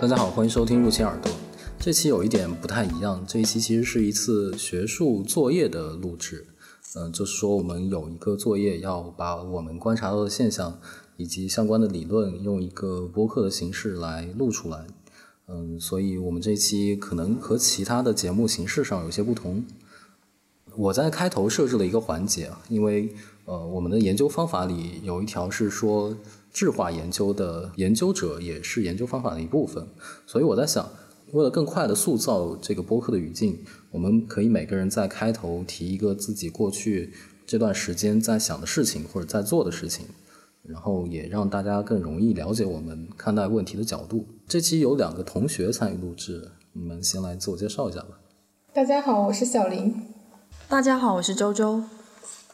大家好，欢迎收听入侵耳朵。这期有一点不太一样，这一期其实是一次学术作业的录制。嗯，就是说我们有一个作业，要把我们观察到的现象以及相关的理论，用一个播客的形式来录出来。嗯，所以我们这期可能和其他的节目形式上有些不同。我在开头设置了一个环节，因为呃，我们的研究方法里有一条是说。质化研究的研究者也是研究方法的一部分，所以我在想，为了更快的塑造这个播客的语境，我们可以每个人在开头提一个自己过去这段时间在想的事情或者在做的事情，然后也让大家更容易了解我们看待问题的角度。这期有两个同学参与录制，你们先来自我介绍一下吧。大家好，我是小林。大家好，我是周周。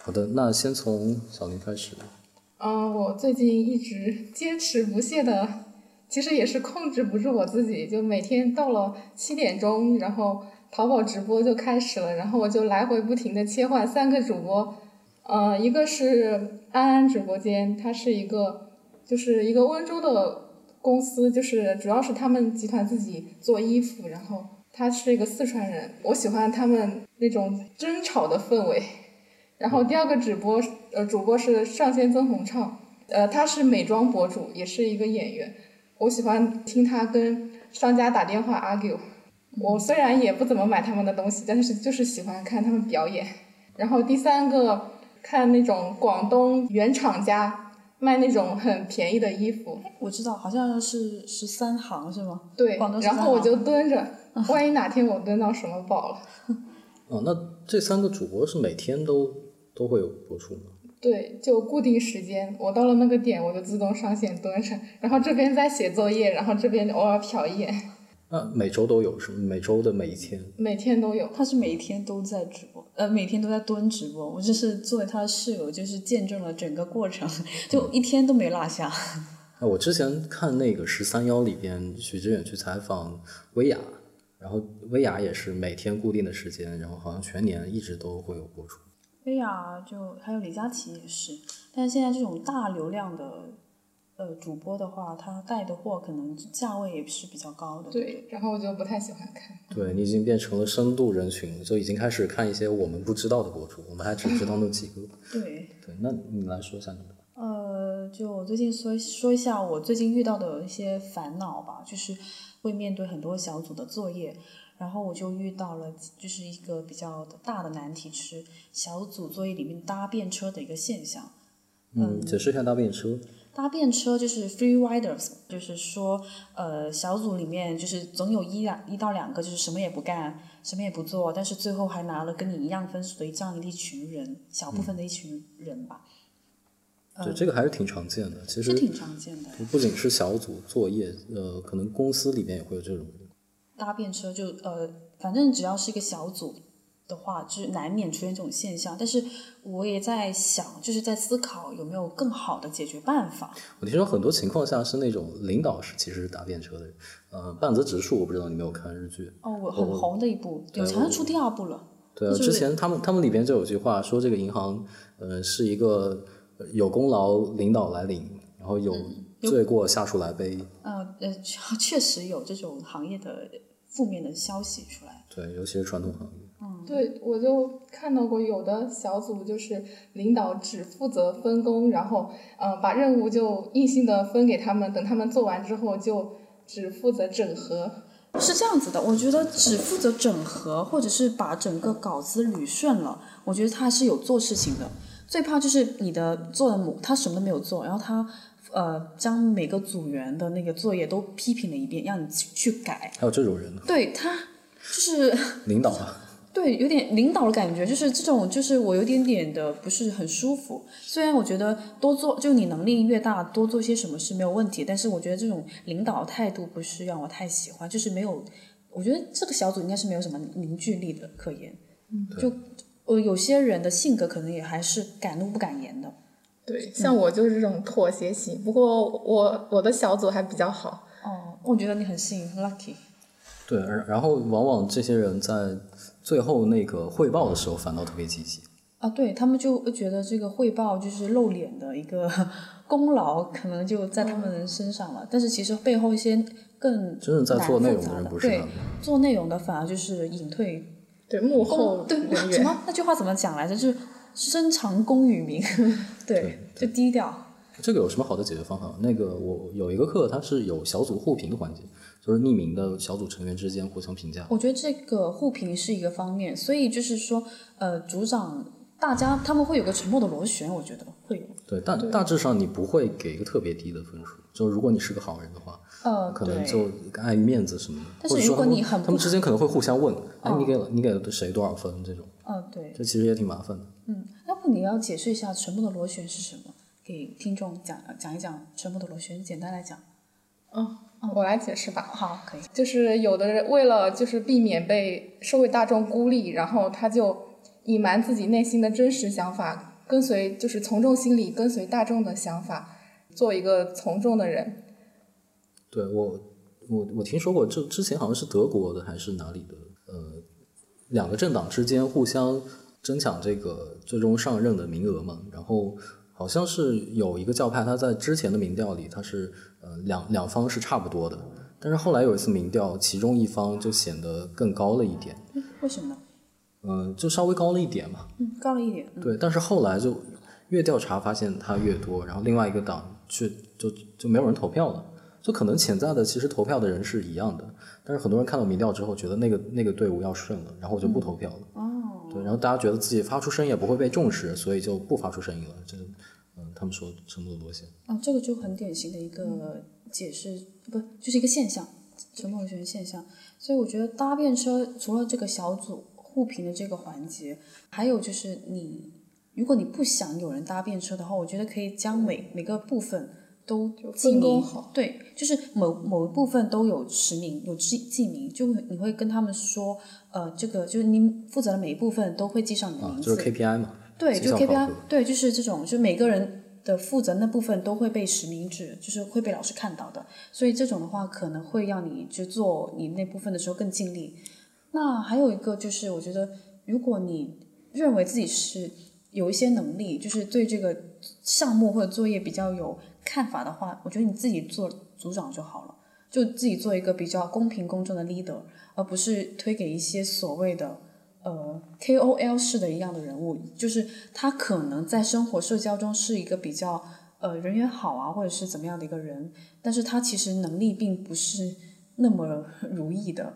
好的，那先从小林开始。嗯，我最近一直坚持不懈的，其实也是控制不住我自己，就每天到了七点钟，然后淘宝直播就开始了，然后我就来回不停的切换三个主播，呃，一个是安安直播间，它是一个就是一个温州的公司，就是主要是他们集团自己做衣服，然后他是一个四川人，我喜欢他们那种争吵的氛围。然后第二个直播，呃，主播是上仙曾红畅，呃，他是美妆博主，也是一个演员。我喜欢听他跟商家打电话 argue。我虽然也不怎么买他们的东西，但是就是喜欢看他们表演。然后第三个看那种广东原厂家卖那种很便宜的衣服。我知道，好像是十三行是吗？对。然后我就蹲着，万一哪天我蹲到什么宝了。哦，那这三个主播是每天都？都会有播出吗？对，就固定时间，我到了那个点，我就自动上线蹲着，然后这边在写作业，然后这边偶尔瞟一眼。那每周都有是吗？每周的每一天？每天都有。他是每一天都在直播，呃，每天都在蹲直播。我就是作为他的室友，就是见证了整个过程，就一天都没落下。哎，我之前看那个十三幺里边，许知远去采访薇娅，然后薇娅也是每天固定的时间，然后好像全年一直都会有播出。薇娅就还有李佳琦也是，但是现在这种大流量的呃主播的话，他带的货可能价位也是比较高的。对，然后我就不太喜欢看。对你已经变成了深度人群，就已经开始看一些我们不知道的博主，我们还只知道那几个。对。对，那你来说一下你的。呃，就我最近说说一下我最近遇到的一些烦恼吧，就是会面对很多小组的作业。然后我就遇到了，就是一个比较大的难题，是小组作业里面搭便车的一个现象。嗯，解释一下搭便车。搭便车就是 free riders，就是说，呃，小组里面就是总有一两一到两个就是什么也不干，什么也不做，但是最后还拿了跟你一样分数的这样一群人，小部分的一群人吧。对，这个还是挺常见的，其实挺常见的。不仅是小组作业，呃，可能公司里面也会有这种。搭便车就呃，反正只要是一个小组的话，就是难免出现这种现象。但是我也在想，就是在思考有没有更好的解决办法。我听说很多情况下是那种领导是其实是搭便车的。呃，半泽直树我不知道你没有看日剧。哦，我很红的一部，对好像出第二部了。对啊，之前他们他们里边就有句话说，这个银行呃是一个有功劳领导来领，然后有。罪过下属来背。呃呃，确实有这种行业的负面的消息出来。对，尤其是传统行业。嗯，对，我就看到过有的小组就是领导只负责分工，然后呃把任务就硬性的分给他们，等他们做完之后就只负责整合。是这样子的，我觉得只负责整合，或者是把整个稿子捋顺了，我觉得他是有做事情的。最怕就是你的做的某他什么都没有做，然后他。呃，将每个组员的那个作业都批评了一遍，让你去改。还有这种人？对他就是领导啊。对，有点领导的感觉，就是这种，就是我有点点的不是很舒服。虽然我觉得多做，就你能力越大，多做些什么是没有问题，但是我觉得这种领导态度不是让我太喜欢，就是没有，我觉得这个小组应该是没有什么凝聚力的可言。嗯，就呃，有些人的性格可能也还是敢怒不敢言的。对，像我就是这种妥协型，不过我我的小组还比较好。哦，我觉得你很幸运，lucky。对，然后往往这些人在最后那个汇报的时候反倒特别积极。啊，对他们就觉得这个汇报就是露脸的一个 功劳，可能就在他们身上了。但是其实背后一些更真正在做内容的人不是对。做内容的反而就是隐退对幕后公对人员，什么那句话怎么讲来着？就是深藏功与名，对，就低调。这个有什么好的解决方法？那个我有一个课，它是有小组互评的环节，就是匿名的小组成员之间互相评价。我觉得这个互评是一个方面，所以就是说，呃，组长大家他们会有个沉默的螺旋，我觉得会有。对，大大致上你不会给一个特别低的分数，就如果你是个好人的话，呃，可能就碍于面子什么的，但是如果你很他们之间可能会互相问，哎，哦你给了你给了谁多少分这种，呃，对，这其实也挺麻烦的。嗯，要不你要解释一下沉默的螺旋是什么，给听众讲讲一讲沉默的螺旋，简单来讲。嗯，我来解释吧。好，可以。就是有的人为了就是避免被社会大众孤立，然后他就隐瞒自己内心的真实想法，跟随就是从众心理，跟随大众的想法，做一个从众的人。对我，我我听说过，这之前好像是德国的还是哪里的，呃，两个政党之间互相争抢这个最终上任的名额嘛，然后好像是有一个教派，他在之前的民调里，他是呃两两方是差不多的，但是后来有一次民调，其中一方就显得更高了一点，嗯，为什么呢？嗯、就稍微高了一点嘛，嗯，高了一点。嗯，对，但是后来就越调查发现他越多，然后另外一个党却就就没有人投票了，就可能潜在的其实投票的人是一样的，但是很多人看到民调之后觉得那个那个队伍要顺了，然后就不投票了。哦，对，然后大家觉得自己发出声音也不会被重视，所以就不发出声音了。这是嗯，他们说沉默的螺旋。啊，这个就很典型的一个解释，不就是一个现象，沉默螺旋现象。所以我觉得搭便车除了这个小组互评的这个环节，还有就是你，如果你不想有人搭便车的话，我觉得可以将每每个部分都记分工名好，对，就是某某一部分都有实名，有记记名，就会你会跟他们说，呃，这个就是你负责的每一部分都会记上你的名，字，啊就是 KPI 嘛。对，就 KPI，对，就是这种，就每个人的负责那部分都会被实名制，就是会被老师看到的。所以这种的话，可能会让你就做你那部分的时候更尽力。那还有一个就是，我觉得如果你认为自己是有一些能力，就是对这个项目或者作业比较有看法的话，我觉得你自己做组长就好了，就自己做一个比较公平公正的 leader，而不是推给一些所谓的。呃，KOL 式的一样的人物，就是他可能在生活社交中是一个比较呃人缘好啊，或者是怎么样的一个人，但是他其实能力并不是那么 如意的，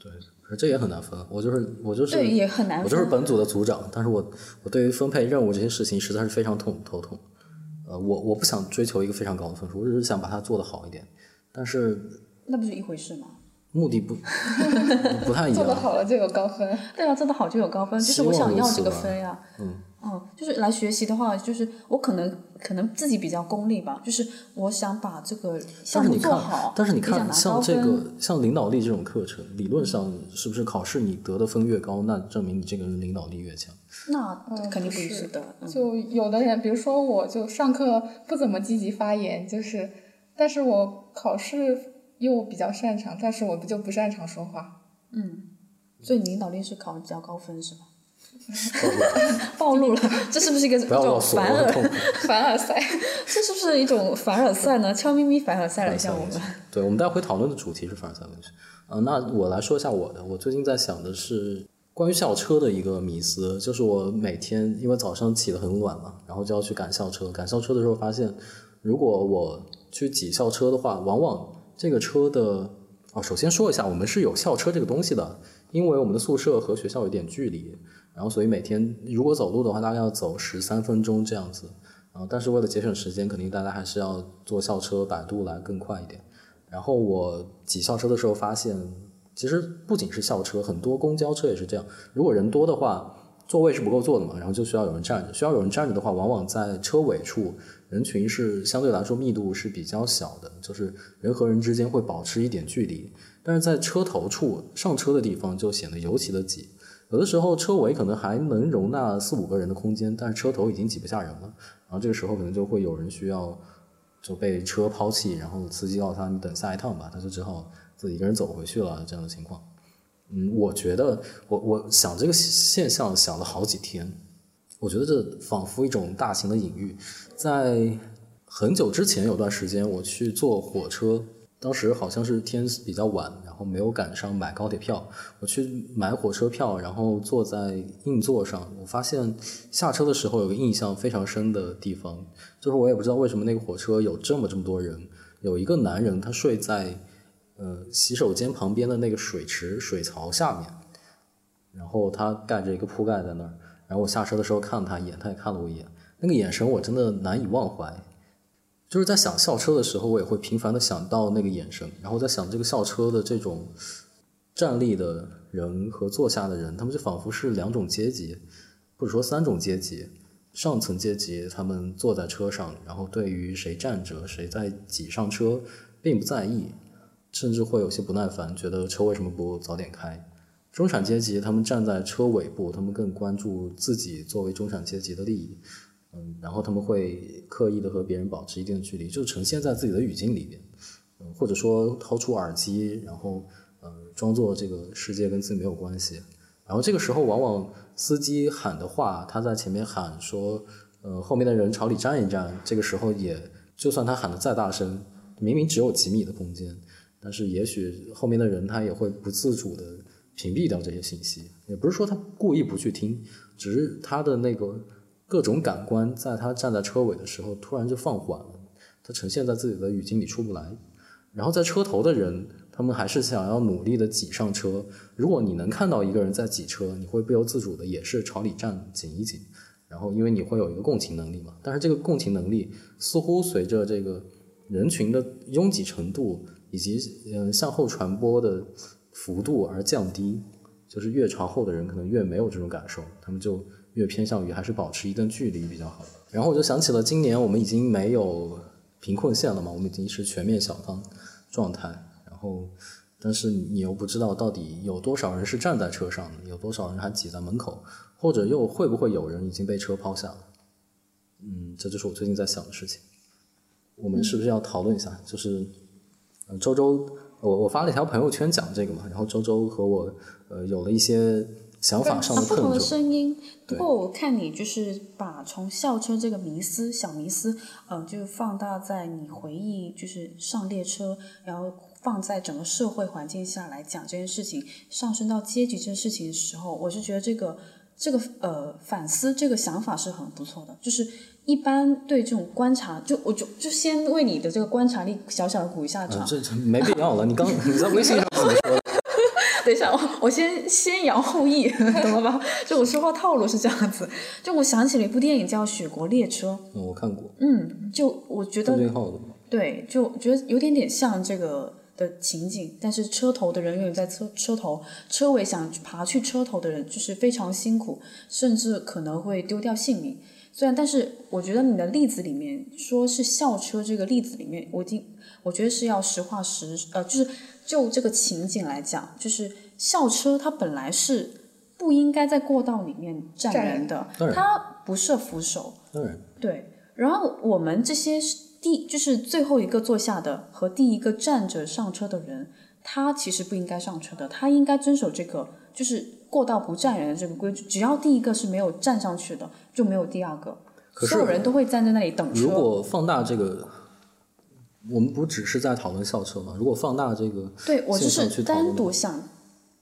对，可是这也很难分。我就是我就是对，也很难分。我就是本组的组长，但是我我对于分配任务这些事情实在是非常痛头痛。呃，我我不想追求一个非常高的分数，我只是想把它做得好一点，但是那不是一回事吗？目的不 不太一样做得。好了就有高分。对啊，做得好就有高分，就是我想要这个分呀、嗯嗯，就是来学习的话，就是我可能可能自己比较功利吧，就是我想把这个项目但是你看做好，，但是你看，像这个像领导力这种课程，理论上是不是考试你得的分越高，那证明你这个人领导力越强？那肯定不是的。嗯就有的人，比如说我就上课不怎么积极发言，就是，但是我考试又比较擅长，但是我不就不擅长说话。嗯所以你领导力是考比较高分是吗？暴露了，这是不是一个一不要种告诉我凡尔？凡尔赛，这是不是一种凡尔赛呢？悄咪咪凡尔赛了一下我们。对，我们待会讨论的主题是凡尔赛文学。呃，那我来说一下我的。我最近在想的是关于校车的一个迷思，就是我每天因为早上起得很晚嘛，然后就要去赶校车。赶校车的时候发现，如果我去挤校车的话，往往这个车的哦，首先说一下，我们是有校车这个东西的，因为我们的宿舍和学校有点距离，然后所以每天如果走路的话，大概要走十三分钟这样子。然后，但是为了节省时间，肯定大家还是要坐校车、摆渡来更快一点。然后我挤校车的时候发现，其实不仅是校车，很多公交车也是这样。如果人多的话，座位是不够坐的嘛，然后就需要有人站着。需要有人站着的话，往往在车尾处，人群是相对来说密度是比较小的，就是人和人之间会保持一点距离。但是在车头处上车的地方就显得尤其的挤。有的时候车尾可能还能容纳四五个人的空间，但是车头已经挤不下人了。然后这个时候可能就会有人需要就被车抛弃，然后司机告诉他你等下一趟吧，他就只好自己一个人走回去了这样的情况。嗯，我觉得我我想这个现象想了好几天，我觉得这仿佛一种大型的隐喻。在很久之前有段时间，我去坐火车，当时好像是天比较晚，然后没有赶上买高铁票。我去买火车票，然后坐在硬座上，我发现下车的时候有个印象非常深的地方，就是我也不知道为什么那个火车有这么这么多人，有一个男人他睡在呃洗手间旁边的那个水池水槽下面，然后他盖着一个铺盖在那儿。然后我下车的时候看了他一眼，他也看了我一眼，那个眼神我真的难以忘怀。就是在想校车的时候，我也会频繁的想到那个眼神，然后在想这个校车的这种站立的人和坐下的人，他们就仿佛是两种阶级，或者说三种阶级。上层阶级他们坐在车上，然后对于谁站着谁在挤上车并不在意，甚至会有些不耐烦，觉得车为什么不早点开。中产阶级他们站在车尾部，他们更关注自己作为中产阶级的利益。嗯，然后他们会刻意的和别人保持一定的距离，就呈现在自己的语境里边，嗯，或者说掏出耳机，然后呃，装作这个世界跟自己没有关系。然后这个时候，往往司机喊的话，他在前面喊说，呃，后面的人朝里站一站。这个时候也，就算他喊的再大声，明明只有几米的空间，但是也许后面的人他也会不自主的屏蔽掉这些信息。也不是说他故意不去听，只是他的那个。各种感官在他站在车尾的时候突然就放缓了，他呈现在自己的语境里出不来。然后在车头的人，他们还是想要努力的挤上车。如果你能看到一个人在挤车，你会不由自主的也是朝里站紧一紧。然后因为你会有一个共情能力嘛，但是这个共情能力似乎随着这个人群的拥挤程度以及嗯向后传播的幅度而降低，就是越朝后的人可能越没有这种感受，他们就。越偏向于还是保持一段距离比较好。然后我就想起了今年我们已经没有贫困线了嘛，我们已经是全面小康状态。然后，但是你又不知道到底有多少人是站在车上的，有多少人还挤在门口，或者又会不会有人已经被车抛下了？嗯，这就是我最近在想的事情。我们是不是要讨论一下？就是，呃，周周，我我发了一条朋友圈讲这个嘛，然后周周和我呃有了一些。想法上的不同的声音。不过我看你就是把从校车这个迷思、小迷思，呃，就放大在你回忆，就是上列车，然后放在整个社会环境下来讲这件事情，上升到阶级这件事情的时候，我是觉得这个这个呃反思这个想法是很不错的。就是一般对这种观察，就我就就先为你的这个观察力小小的鼓一下掌。这没必要了，你刚你在微信上怎么说？等一下，我我先先扬后抑，懂了吧？就我说话套路是这样子。就我想起了一部电影叫《雪国列车》，嗯，我看过。嗯，就我觉得对，就觉得有点点像这个的情景，但是车头的人永远在车车头，车尾想爬去车头的人就是非常辛苦，甚至可能会丢掉性命。虽然，但是我觉得你的例子里面说是校车这个例子里面，我经我觉得是要实话实呃，就是。就这个情景来讲，就是校车它本来是不应该在过道里面站人的，它不设扶手。对，然后我们这些第就是最后一个坐下的和第一个站着上车的人，他其实不应该上车的，他应该遵守这个就是过道不站人的这个规矩。只要第一个是没有站上去的，就没有第二个，所有人都会站在那里等车。如果放大这个。我们不只是在讨论校车嘛？如果放大这个，对我就是单独想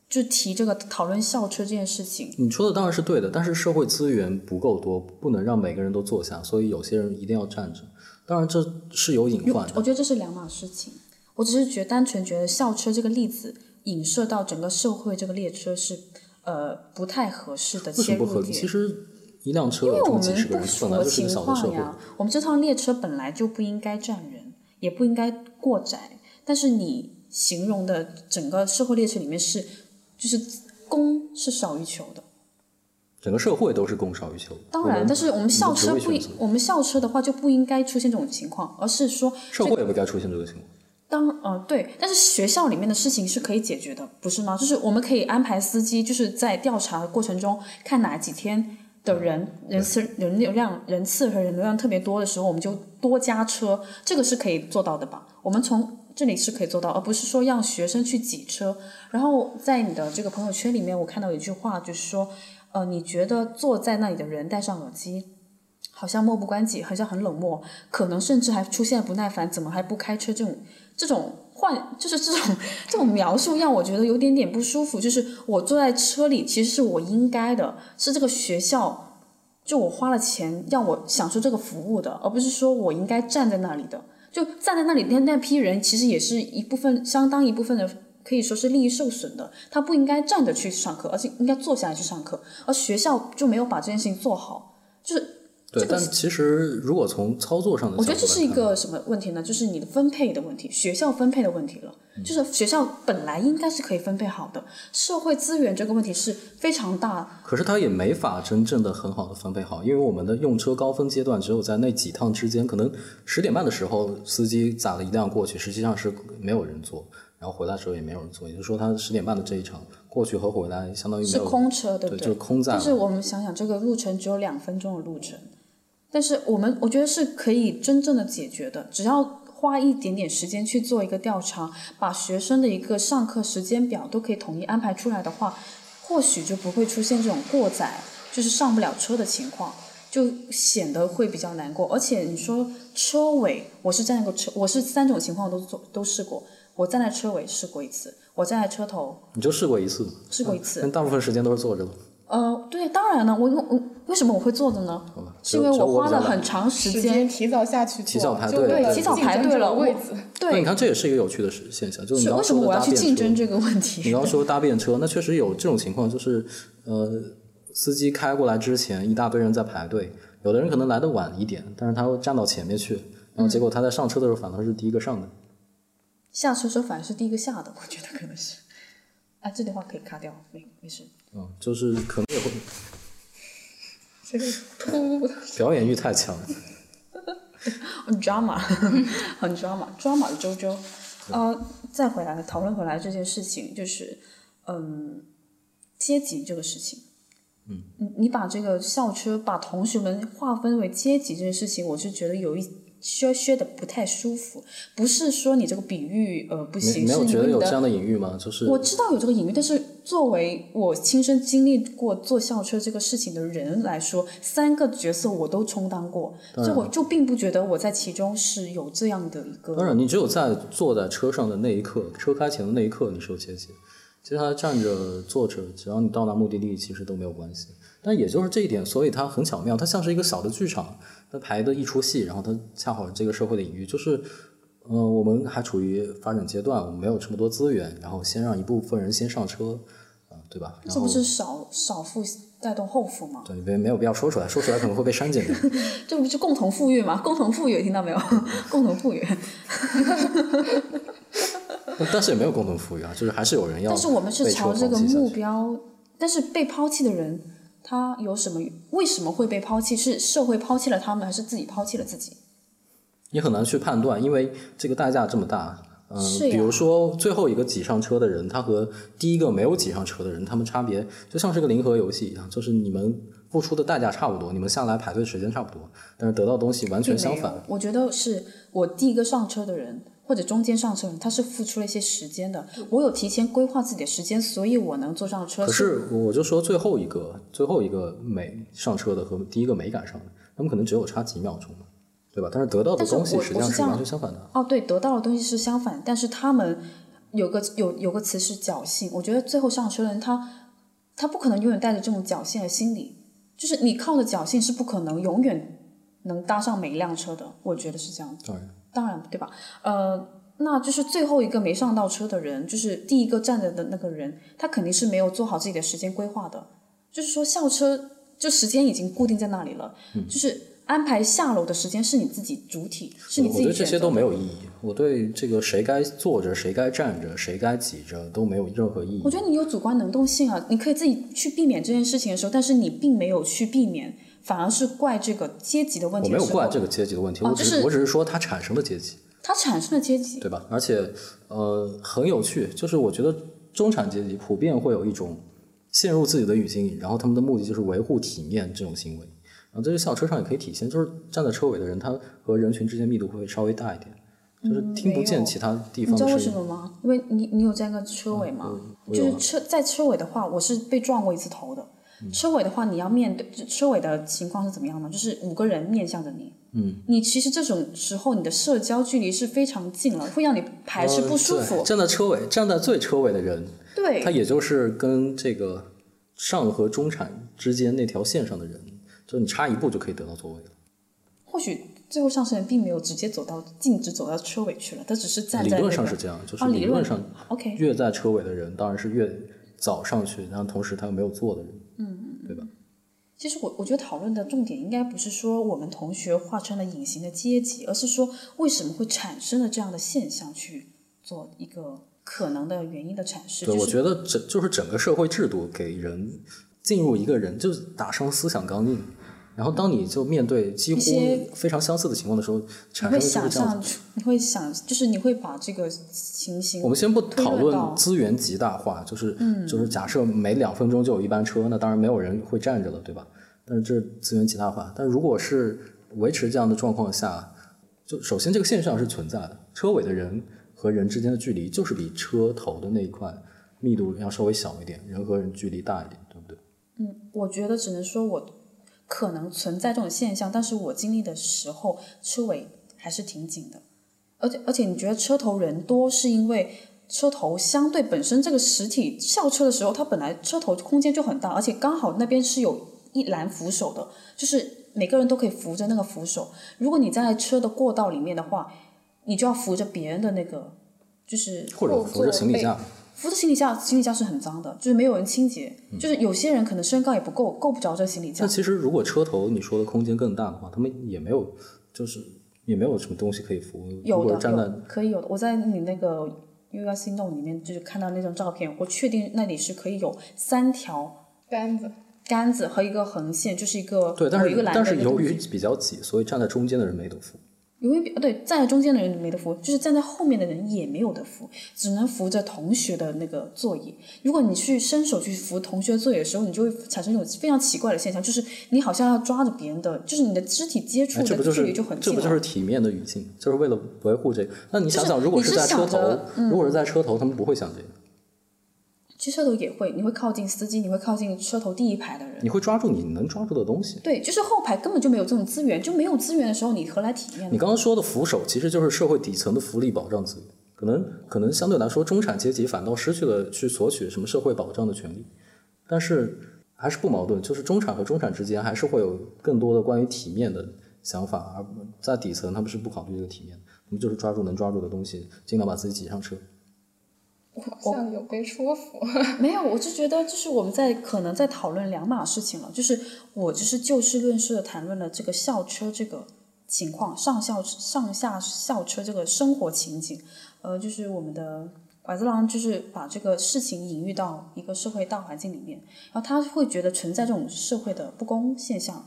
就提这个讨论校车这件事情。你说的当然是对的，但是社会资源不够多，不能让每个人都坐下，所以有些人一定要站着。当然这是有隐患。我觉得这是两码事情。我只是觉单纯觉得校车这个例子影射到整个社会这个列车是呃不太合适的切入点。其实一辆车因为我们不符合情况呀，我们这趟列车本来就不应该站人。也不应该过窄，但是你形容的整个社会列车里面是，就是供是少于求的，整个社会都是供少于求。当然，但是我们校车不，我们校车的话就不应该出现这种情况，而是说社会也不该出现这个情况。当呃对，但是学校里面的事情是可以解决的，不是吗？就是我们可以安排司机，就是在调查过程中看哪几天。的人人次人流量人次和人流量特别多的时候，我们就多加车，这个是可以做到的吧？我们从这里是可以做到，而不是说让学生去挤车。然后在你的这个朋友圈里面，我看到有一句话，就是说，呃，你觉得坐在那里的人戴上耳机，好像漠不关己，好像很冷漠，可能甚至还出现不耐烦，怎么还不开车？这种这种换，就是这种这种描述，让我觉得有点点不舒服。就是我坐在车里，其实是我应该的，是这个学校，就我花了钱让我享受这个服务的，而不是说我应该站在那里的。就站在那里那那批人，其实也是一部分，相当一部分的，可以说是利益受损的。他不应该站着去上课，而且应该坐下来去上课。而学校就没有把这件事情做好，就是对，但其实如果从操作上的，我觉得这是一个什么问题呢？就是你的分配的问题，学校分配的问题了。就是学校本来应该是可以分配好的，社会资源这个问题是非常大。可是他也没法真正的很好的分配好，因为我们的用车高峰阶段只有在那几趟之间，可能十点半的时候司机载了一辆过去，实际上是没有人坐，然后回来的时候也没有人坐，也就是说他十点半的这一场过去和回来相当于是空车，对不对？就是空载。但是我们想想，这个路程只有两分钟的路程，但是我们我觉得是可以真正的解决的，只要。花一点点时间去做一个调查，把学生的一个上课时间表都可以统一安排出来的话，或许就不会出现这种过载，就是上不了车的情况，就显得会比较难过。而且你说车尾，我是站在个车，我是三种情况都做都试过，我站在车尾试过一次，我站在车头，你就试过一次，试过一次，但大部分时间都是坐着的。呃，对，当然了，我我为什么我会坐的呢？是因为我花了很长时间提早下去提早排队，对，提早排队了位子。对，你看这也是一个有趣的现象，就是你为什么我要去竞争这个问题？你刚说搭便车，那确实有这种情况，就是呃，司机开过来之前，一大堆人在排队，有的人可能来的晚一点，但是他会站到前面去，然后结果他在上车的时候反而是第一个上的，下车时候反而是第一个下的，我觉得可能是。啊，这句话可以卡掉，没没事。嗯，就是可能也会。这个突 表演欲太强。很 drama，很 drama，drama 的周周。呃，再回来讨论回来这件事情，就是嗯，阶级这个事情。嗯。你你把这个校车把同学们划分为阶级这件事情，我是觉得有一。削削的不太舒服，不是说你这个比喻呃不行，没有觉得有这样的隐喻吗？就是我知道有这个隐喻，但是作为我亲身经历过坐校车这个事情的人来说，三个角色我都充当过，所以我就并不觉得我在其中是有这样的一个。当然，你只有在坐在车上的那一刻，车开前的那一刻，你是有阶级。接下来站着、坐着，只要你到达目的地，其实都没有关系。但也就是这一点，所以它很巧妙，它像是一个小的剧场，它排的一出戏，然后它恰好这个社会的隐喻，就是，呃，我们还处于发展阶段，我们没有这么多资源，然后先让一部分人先上车，啊，对吧？这不是少少富带动后富吗？对，没没有必要说出来，说出来可能会被删减的。这不是共同富裕吗？共同富裕，听到没有？共同富裕。但是也没有共同富裕啊，就是还是有人要。但是我们是朝这个目标，但是被抛弃的人。他有什么？为什么会被抛弃？是社会抛弃了他们，还是自己抛弃了自己？你很难去判断，因为这个代价这么大。嗯，比如说最后一个挤上车的人，他和第一个没有挤上车的人，他们差别就像是个零和游戏一样，就是你们付出的代价差不多，你们下来排队时间差不多，但是得到东西完全相反。我觉得是我第一个上车的人。或者中间上车人，他是付出了一些时间的。我有提前规划自己的时间，所以我能坐上车。可是我就说最后一个，最后一个没上车的和第一个没赶上的，他们可能只有差几秒钟对吧？但是得到的东西实际上是完全相反的。哦，对，得到的东西是相反，但是他们有个有有个词是侥幸。我觉得最后上车的人，他他不可能永远带着这种侥幸的心理，就是你靠着侥幸是不可能永远能搭上每一辆车的。我觉得是这样子。当然，对吧？呃，那就是最后一个没上到车的人，就是第一个站着的那个人，他肯定是没有做好自己的时间规划的。就是说，校车就时间已经固定在那里了，就是安排下楼的时间是你自己主体，是你自己这些都没有意义。我对这个谁该坐着、谁该站着、谁该挤着都没有任何意义。我觉得你有主观能动性啊，你可以自己去避免这件事情的时候，但是你并没有去避免。反而是怪这个阶级的问题。我没有怪这个阶级的问题，我只是我只是说它产生了阶级。它产生了阶级，对吧？而且呃很有趣，就是我觉得中产阶级普遍会有一种陷入自己的语境里，然后他们的目的就是维护体面这种行为。然后这个校车上也可以体现，就是站在车尾的人，他和人群之间密度会稍微大一点。就是听不见其他地方你知道为。什么吗？因为你你有站个车尾吗？就是车在车尾的话，我是被撞过一次头的。嗯车尾的话，你要面对车尾的情况是怎么样呢？就是五个人面向着你，嗯，你其实这种时候你的社交距离是非常近了，会让你排斥不舒服。对站在车尾，站在最车尾的人，对他也就是跟这个上和中产之间那条线上的人，就是你差一步就可以得到座位了。或许最后上车人并没有直接走到径直走到车尾去了，他只是站在、那个、理论上是这样，就是啊理论上 OK 越在车尾的人当然是越早上去，然后同时他又没有坐的人，嗯，对吧？其实我我觉得讨论的重点应该不是说我们同学划成了隐形的阶级，而是说为什么会产生了这样的现象，去做一个可能的原因的阐释。对，就是我觉得整就是整个社会制度给人进入一个人就是打上思想钢印，然后当你就面对几乎非常相似的情况的时候，你会产生了想象这个这样子。你会想，就是你会把这个情形，我们先不讨论资源极大化，就是、就是假设每两分钟就有一班车，那当然没有人会站着了，对吧？但是这资源极大化。但如果是维持这样的状况下，就首先这个现象是存在的，车尾的人和人之间的距离就是比车头的那一块密度要稍微小一点，人和人距离大一点，对不对？嗯我觉得只能说我可能存在这种现象，但是我经历的时候车尾还是挺紧的，而且而且你觉得车头人多是因为车头相对本身这个实体校车的时候，它本来车头空间就很大，而且刚好那边是有一栏扶手的，就是每个人都可以扶着那个扶手。如果你在车的过道里面的话，你就要扶着别人的那个，就是或者扶着行李架，扶着行李架，行李架是很脏的，就是没有人清洁，嗯就是有些人可能身高也不够，够不着这行李架那。其实如果车头你说的空间更大的话，他们也没有，就是也没有什么东西可以扶。如有的站在有可以有的，我在你那个 U S Note 里面就是看到那张照片，我确定那里是可以有三条杆子，杆子和一个横线，就是一个对，但有一个栏是但是由于比较挤，所以站在中间的人没得扶。由于比对站在中间的人没得扶，就是站在后面的人也没有得扶，只能扶着同学的那个座椅。如果你去伸手去扶同学座椅的时候，你就会产生一种非常奇怪的现象，就是你好像要抓着别人的，就是你的肢体接触的距离就是这不就是体面的语境？就是为了维护这个。那你想想，如果是在车头如果是在车头，他们不会想这个。其实车头也会，你会靠近司机，你会靠近车头第一排的人。你会抓住你能抓住的东西。对，就是后排根本就没有这种资源，就没有资源的时候，你何来体验呢？你刚刚说的扶手，其实就是社会底层的福利保障资源。可能可能相对来说，中产阶级反倒失去了去索取什么社会保障的权利，但是还是不矛盾，就是中产和中产之间还是会有更多的关于体面的想法，而在底层他们是不考虑这个体面，他们就是抓住能抓住的东西，尽量把自己挤上车。我好像有被说服。没有，我就觉得就是我们在可能在讨论两码事情了，就是我就是就事论事的谈论了这个校车这个情况，上校上下校车这个生活情景，呃，就是我们的拐子郎就是把这个事情隐喻到一个社会大环境里面，然后他会觉得存在这种社会的不公现象，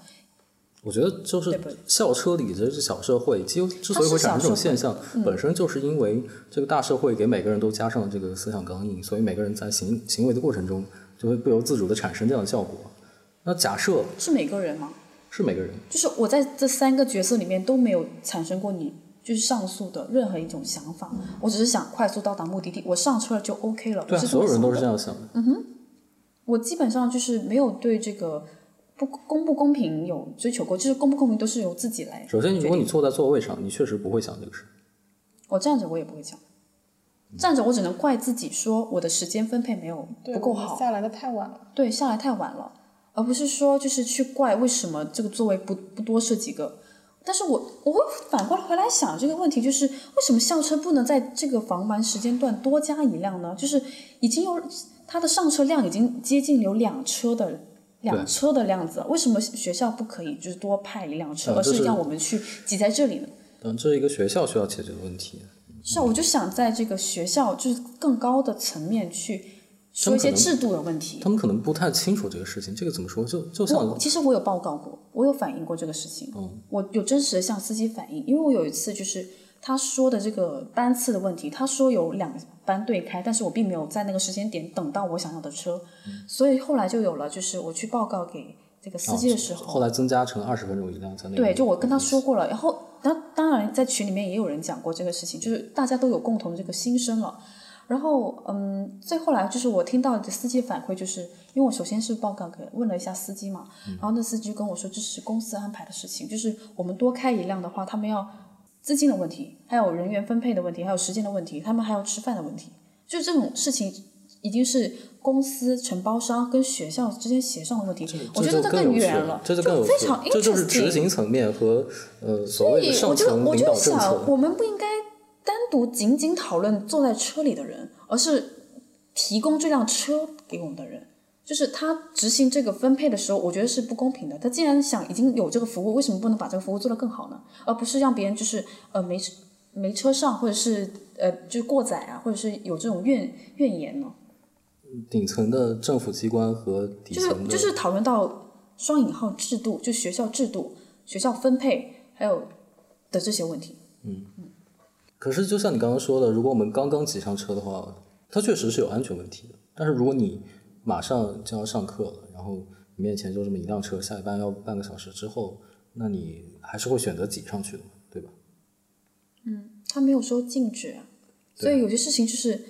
我觉得就是校车里的这小社会，之之所以会产生这种现象，嗯本身就是因为这个大社会给每个人都加上了这个思想钢印，所以每个人在行行为的过程中就会不由自主的产生这样的效果。那假设是每个人吗？是每个人，就是我在这三个角色里面都没有产生过你就是上述的任何一种想法，我只是想快速到达目的地，我上车了就 OK 了。对啊，所有人都是这样想的。嗯哼我基本上就是没有对这个不公不公平有追求过，就是公不公平都是由自己来。首先，如果你坐在座位上，你确实不会想这个事。我站着我也不会想，站着我只能怪自己说我的时间分配没有对，不够好，下来的太晚了。对，下来太晚了，而不是说就是去怪为什么这个座位不不多设几个。但是我我会反过来回来想这个问题，就是为什么校车不能在这个繁忙时间段多加一辆呢？就是已经有它的上车量已经接近有两车的两车的量子，为什么学校不可以就是多派一辆车，而是让我们去挤在这里呢？嗯，这是一个学校需要解决的问题。是啊，我就想在这个学校就是更高的层面去说一些制度的问题。他们可能不太清楚这个事情，这个怎么说？就就像我其实我有报告过，我有反映过这个事情，嗯我有真实的向司机反映，因为我有一次就是他说的这个班次的问题，他说有两班对开，但是我并没有在那个时间点等到我想要的车，嗯。所以后来就有了，就是我去报告给这个司机的时候，后来增加成二十分钟一辆，在那对，就我跟他说过了，然后当当然在群里面也有人讲过这个事情，就是大家都有共同的这个心声了。然后嗯，最后来就是我听到的司机反馈，就是因为我首先是报告给问了一下司机嘛，然后那司机跟我说这是公司安排的事情，就是我们多开一辆的话，他们要资金的问题，还有人员分配的问题，还有时间的问题，他们还要吃饭的问题，就这种事情已经是公司承包商跟学校之间协商的问题，我觉得这更远了，这就非常这就是执行层面和呃所谓的上我就我就层领导政想，策。我们不应该单独仅仅讨论坐在车里的人，而是提供这辆车给我们的人。就是他执行这个分配的时候，我觉得是不公平的。他既然想已经有这个服务，为什么不能把这个服务做得更好呢？而不是让别人就是呃没没车上，或者是呃就是过载啊，或者是有这种怨怨言呢？顶层的政府机关和底就是层的，就是讨论到双引号制度，就学校制度、学校分配还有的这些问题。嗯嗯可是就像你刚刚说的，如果我们刚刚挤上车的话，它确实是有安全问题的。但是如果你马上就要上课了，然后你面前就这么一辆车，下一班要半个小时之后，那你还是会选择挤上去的，对吧？嗯他没有说禁止啊，所以有些事情就是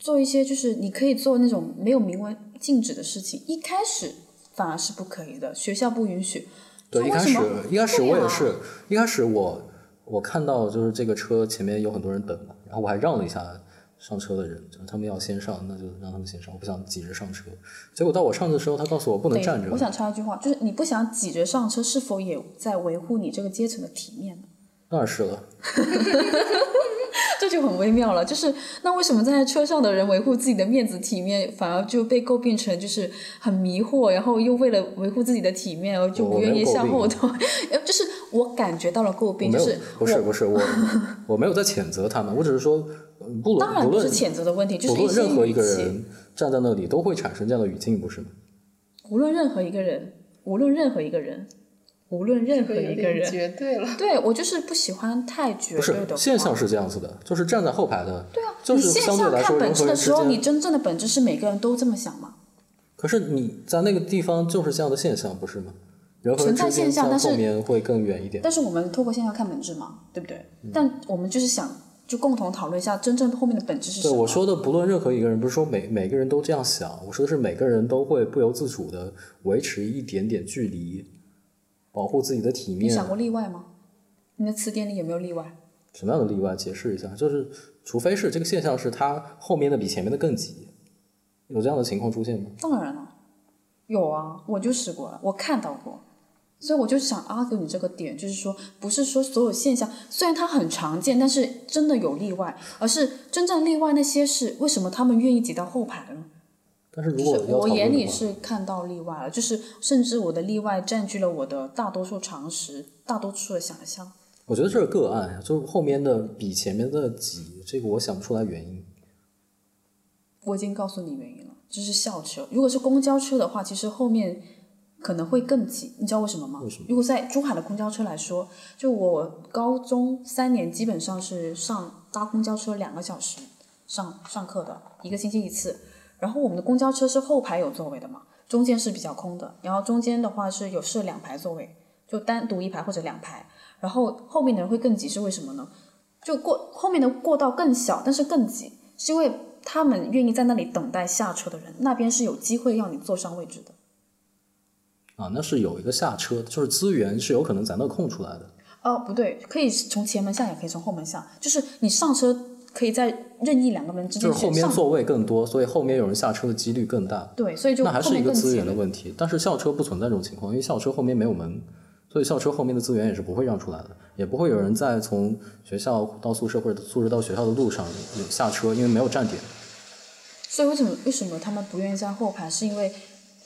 做一些，就是你可以做那种没有明文禁止的事情，一开始反而是不可以的，学校不允许。对，一开始一开始我也是，一开始我我看到就是这个车前面有很多人等嘛，然后我还让了一下上车的人，就是他们要先上，那就让他们先上，我不想挤着上车。结果到我上车的时候，他告诉我不能站着我，想插一句话，就是你不想挤着上车，是否也在维护你这个阶层的体面呢？当然是了。这就很微妙了，就是那为什么站在车上的人维护自己的面子体面，反而就被诟病成就是很迷惑，然后又为了维护自己的体面而就不愿意向后退，呃 就是我感觉到了诟病，就是，不是不是我，我没有在谴责他们，我只是说，呃不当然论不论是谴责的问题，就是任何一个人站在那里都会产生这样的语境，不是吗？无论任何一个人，无论任何一个人，无论任何一个人，绝对了。对我就是不喜欢太绝不是对的。现象是这样子的，就是站在后排的，对啊，就是你线相对来说下看本质的时候，你。真正的本质是每个人都这么想吗？可是你在那个地方就是这样的现象，不是吗？人和人存在之间在现象但是后面会更远一点。但是我们透过现象看本质嘛，对不对？嗯但我们就是想就共同讨论一下真正后面的本质是什么对么。我说的，不论任何一个人，不是说每每个人都这样想，我说的是每个人都会不由自主的维持一点点距离，保护自己的体面。你想过例外吗？你的词典里有没有例外？什么样的例外？解释一下，就是除非是这个现象是它后面的比前面的更急，有这样的情况出现吗？当然了，有啊，我就试过了，我看到过，所以我就想 argue 你这个点，就是说，不是说所有现象虽然它很常见，但是真的有例外，而是真正例外那些是为什么他们愿意挤到后排呢？但是如就是果我眼里是看到例外了，就是甚至我的例外占据了我的大多数常识，大多数的想象。我觉得这是个案呀，就是后面的比前面的挤，这个我想不出来原因。我已经告诉你原因了，这是校车。如果是公交车的话，其实后面可能会更挤，你知道为什么吗？为什么如果在珠海的公交车来说，就我高中三年基本上是上搭公交车两个小时上上课的，一个星期一次。然后我们的公交车是后排有座位的嘛，中间是比较空的，然后中间的话是有设两排座位，就单独一排或者两排。然后后面的人会更挤，是为什么呢？就过后面的过道更小，但是更挤，是因为他们愿意在那里等待下车的人，那边是有机会让你坐上位置的。啊，那是有一个下车，就是资源是有可能在那空出来的。哦，不对，可以从前门下，也可以从后门下，就是你上车可以在任意两个门之间就是后。面座位更多，所以后面有人下车的几率更大。对，所以就那还是一个资源的。问题。但是校车不存在这种情况，因为校车后面没有门，所以校车后面的资源也是不会让出来的，也不会有人在从学校到宿舍或者宿舍到学校的路上下车，因为没有站点。所以为什么为什么他们不愿意在后排？是因为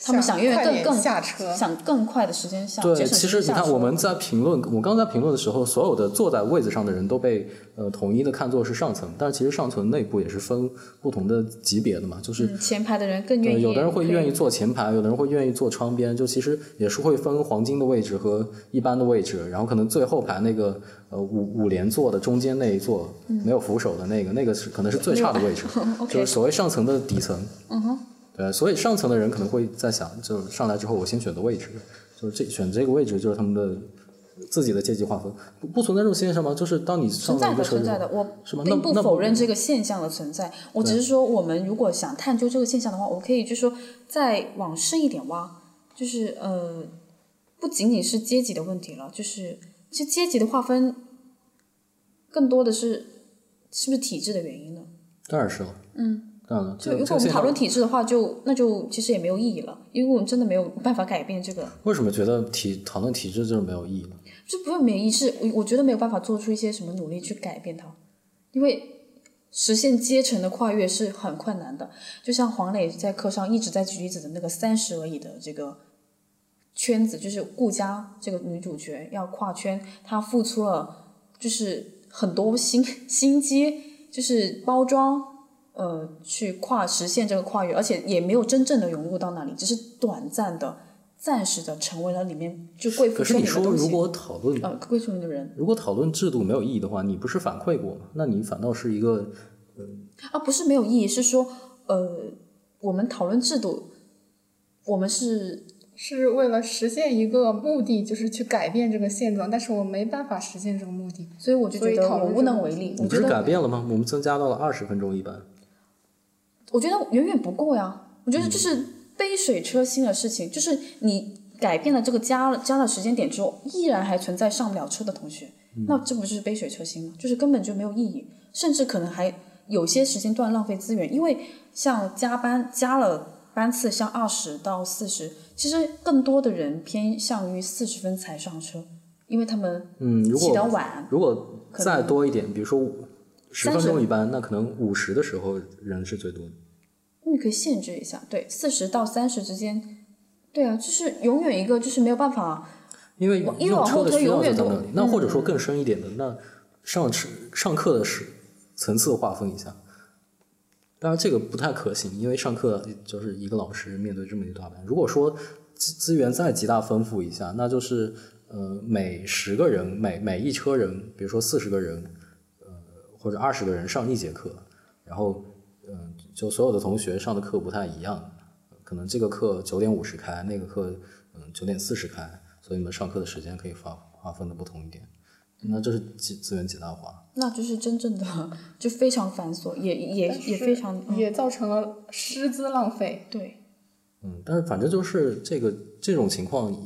他们想想愿意快点更更下车想更快的时间下。对，其实你看我们在评论，我刚才评论的时候，所有的坐在位子上的人都被呃统一的看作是上层，但是其实上层内部也是分不同的级别的嘛，就是嗯前排的人更愿呃，意，有的人会愿意坐前排，有的人会愿意坐窗边，就其实也是会分黄金的位置和一般的位置，然后可能最后排那个呃五五连坐的中间那一座、没有扶手的那个，那个是可能是最差的位置，就是所谓上层的底层。嗯哼，对，所以上层的人可能会在想，就上来之后我先选择位置，就是这选这个位置就是他们的自己的阶级划分，不不存在这种现象吗？就是当你上存在的，存在的，我并不否认这个现象的存在。我只是说，我们如果想探究这个现象的话，我可以就是说再往深一点挖，就是呃，不仅仅是阶级的问题了，就是其实阶级的划分更多的是是不是体制的原因呢？当然是了，嗯，当然了，就如果我们讨论体制的话，就那就其实也没有意义了，因为我们真的没有办法改变这个。为什么觉得体讨论体制就是没有意义呢？这不是没有意义，是我我觉得没有办法做出一些什么努力去改变它，因为实现阶层的跨越是很困难的。就像黄磊在课上一直在举例子的那个三十而已的这个圈子，就是顾佳这个女主角要跨圈，她付出了就是很多心心机，就是包装。呃，去跨实现这个跨越，而且也没有真正的融入到那里，只是短暂的、暂时的成为了里面就贵妇可是你说，圈里的东西。如果讨论呃，贵族里的人如果讨论制度没有意义的话，你不是反馈过吗？那你反倒是一个啊，不是没有意义，是说呃，我们讨论制度，我们是是为了实现一个目的，就是去改变这个现状，但是我没办法实现这个目的。所以我就觉得我无能为力。你不是我觉得改变了吗？我们增加到了二十分钟一班。我觉得远远不够呀。我觉得这是杯水车薪的事情，就是你改变了这个加了加了时间点之后，依然还存在上不了车的同学，那这不就是杯水车薪吗？就是根本就没有意义，甚至可能还有些时间段浪费资源，因为像加班加了班次，像二十到四十，其实更多的人偏向于四十分才上车，因为他们嗯，起得果晚，如果再多一点，比如说十分钟一班，那可能五十的时候人是最多的。你可以限制一下，对，四十到三十之间，对啊，就是永远一个就是没有办法，因为因为往后推永远都那或者说更深一点的，那上吃上课的是层次划分一下。当然这个不太可行，因为上课就是一个老师面对这么一大班。如果说资资源再极大丰富一下，那就是呃每十个人每每一车人，比如说四十个人，呃或者二十个人上一节课，然后就所有的同学上的课不太一样，可能这个课九点五十开，那个课嗯九点四十开，所以你们上课的时间可以划划分的不同一点。那这是资资源极大化。那就是真正的就非常繁琐，也也也非常、嗯也造成了师资浪费。对。嗯，但是反正就是这个这种情况，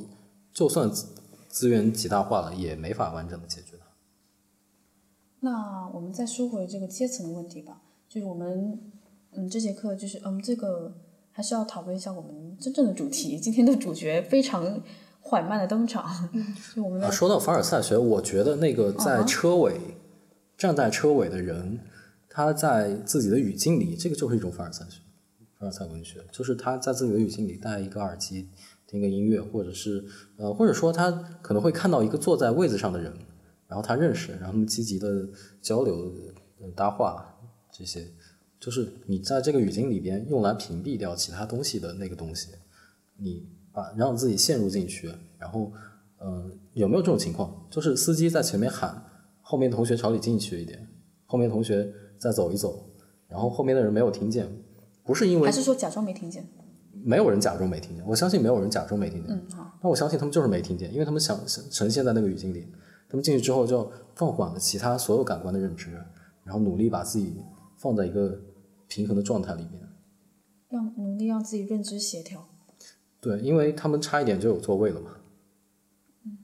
就算资资源极大化了，也没法完整的解决它。那我们再说回这个阶层的问题吧，就是我们嗯这节课就是嗯这个还是要讨论一下我们真正的主题，今天的主角非常缓慢的登场，就我们啊，说到凡尔赛学，我觉得那个在车尾、站在车尾的人，他在自己的语境里，这个就是一种凡尔赛学，凡尔赛文学，就是他在自己的语境里戴一个耳机听个音乐，或者是呃，或者说他可能会看到一个坐在位子上的人，然后他认识，然后他们积极的交流、呃搭话这些，就是你在这个语境里边用来屏蔽掉其他东西的那个东西，你把让自己陷入进去，然后，呃，有没有这种情况？就是司机在前面喊，后面同学朝里进去一点，后面同学再走一走，然后后面的人没有听见，不是因为还是说假装没听见？没有人假装没听见，我相信没有人假装没听见。嗯，好，那我相信他们就是没听见，因为他们想想呈现在那个语境里，他们进去之后就放缓了其他所有感官的认知，然后努力把自己放在一个平衡的状态里面。让努力让自己认知协调。对，因为他们差一点就有座位了嘛。嗯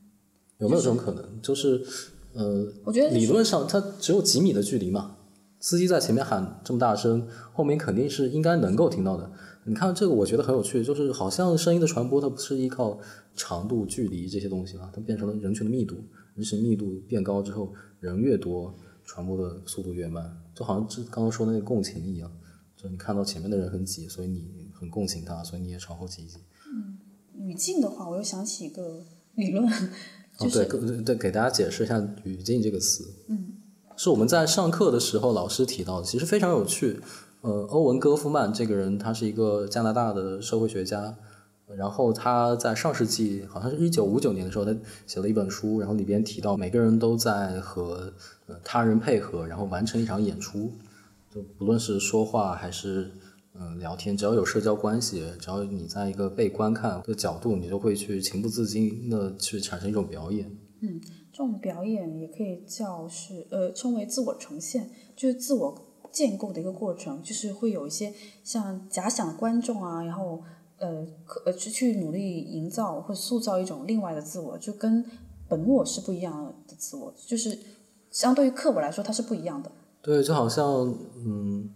有没有这种可能？就是，呃，我觉得理论上它只有几米的距离嘛，司机在前面喊这么大声，后面肯定是应该能够听到的。你看这个，我觉得很有趣，就是好像声音的传播它不是依靠长度、距离这些东西了，它变成了人群的密度，人群密度变高之后，人越多，传播的速度越慢，就好像这刚刚说的那个共情一样，就你看到前面的人很挤，所以你很共情他，所以你也朝后挤一挤。嗯语境的话，我又想起一个理论，哦，就是对，给对，给大家解释一下“语境”这个词。嗯，是我们在上课的时候老师提到的，其实非常有趣。呃，欧文·戈夫曼这个人，他是一个加拿大的社会学家，然后他在上世纪好像是一九五九年的时候，他写了一本书，然后里边提到每个人都在和呃他人配合，然后完成一场演出，就不论是说话还是嗯、聊天，只要有社交关系，只要你在一个被观看的角度，你就会去情不自禁的去产生一种表演。嗯这种表演也可以叫是呃称为自我呈现，就是自我建构的一个过程，就是会有一些像假想观众啊，然后呃去去努力营造或塑造一种另外的自我，就跟本我是不一样的自我，就是相对于课本来说它是不一样的。对，就好像嗯，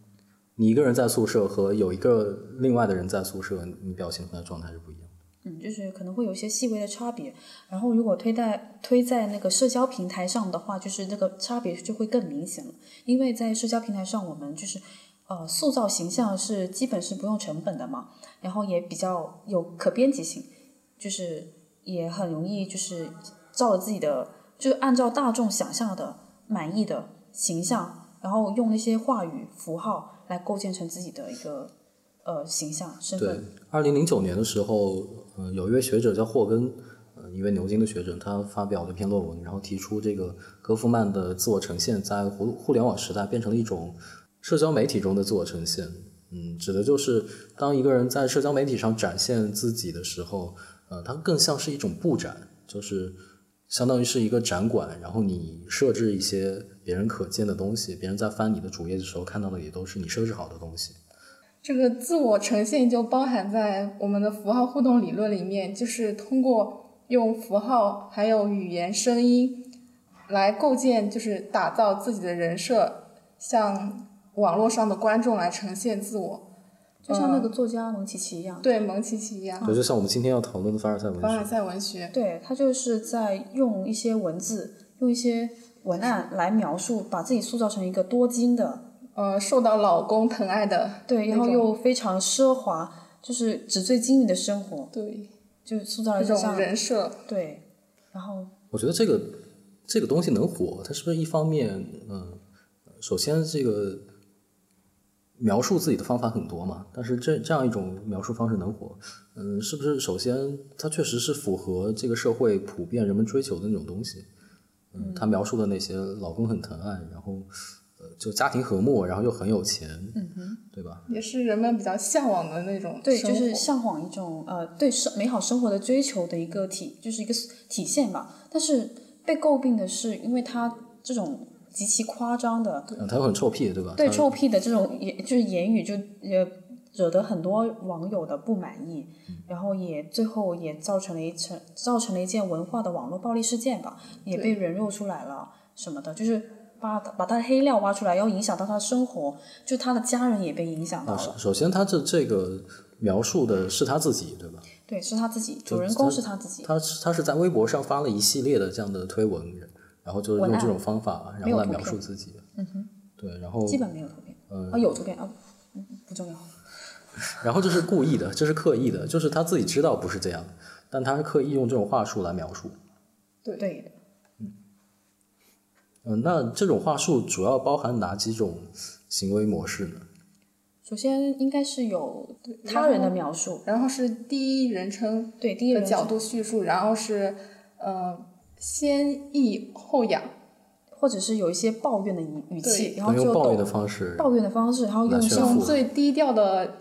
你一个人在宿舍和有一个另外的人在宿舍，你表现出来的状态是不一样的。嗯，就是可能会有一些细微的差别。然后如果推在推在那个社交平台上的话，就是那个差别就会更明显了。因为在社交平台上，我们就是呃塑造形象是基本是不用成本的嘛，然后也比较有可编辑性，就是也很容易就是照着自己的，就按照大众想象的满意的形象，然后用那些话语符号来构建成自己的一个呃形象身对。，二零零九年的时候，呃，有一位学者叫霍根，呃，一位牛津的学者，他发表了一篇论文，然后提出这个戈夫曼的自我呈现在互互联网时代变成了一种社交媒体中的自我呈现。嗯，指的就是当一个人在社交媒体上展现自己的时候，呃，它更像是一种布展，就是相当于是一个展馆，然后你设置一些别人可见的东西，别人在翻你的主页的时候看到的也都是你设置好的东西。这个自我呈现就包含在我们的符号互动理论里面，就是通过用符号还有语言、声音来构建，就是打造自己的人设，向网络上的观众来呈现自我。就像那个作家蒙奇奇一样，对蒙奇奇一样，对，就像我们今天要讨论的凡尔赛文学。凡尔。赛文学。对他就是在用一些文字、用一些文案来描述，把自己塑造成一个多金的，呃，受到老公疼爱的，对，然后又非常奢华，就是纸醉金迷的生活，对就塑造了这种人设，对，然后我觉得这个这个东西能火，它是不是一方面，嗯、首先这个描述自己的方法很多嘛，但是这这样一种描述方式能火，嗯，是不是首先它确实是符合这个社会普遍人们追求的那种东西？嗯，他描述的那些老公很疼爱，然后呃就家庭和睦，然后又很有钱，嗯哼，对吧？也是人们比较向往的那种对，就是向往一种呃对生美好生活的追求的一个体，就是一个体现吧。但是被诟病的是，因为他这种极其夸张的嗯，他又很臭屁，对吧？对臭屁的这种言就是言语就也惹得很多网友的不满意，然后也最后也造成了一成造成了一件文化的网络暴力事件吧，也被人肉出来了什么的，就是把把他的黑料挖出来，要影响到他的生活，就他的家人也被影响到了。啊首首先他这这个描述的是他自己，对吧？对，是他自己，主人公是他自己。他是他是在微博上发了一系列的这样的推文，然后就是用这种方法，然后来描述自己。嗯哼，对，然后基本没有图片，嗯啊有图片啊，嗯不重要。然后这是故意的，这是刻意的，就是他自己知道不是这样，但他是刻意用这种话术来描述。对的，嗯，那这种话术主要包含哪几种行为模式呢？首先应该是有他人的描述，然后是第一人称对第一人的角度叙述，然后是呃先抑后扬，或者是有一些抱怨的语语气，然后就用抱怨的方式，抱怨的方式，然后用用最低调的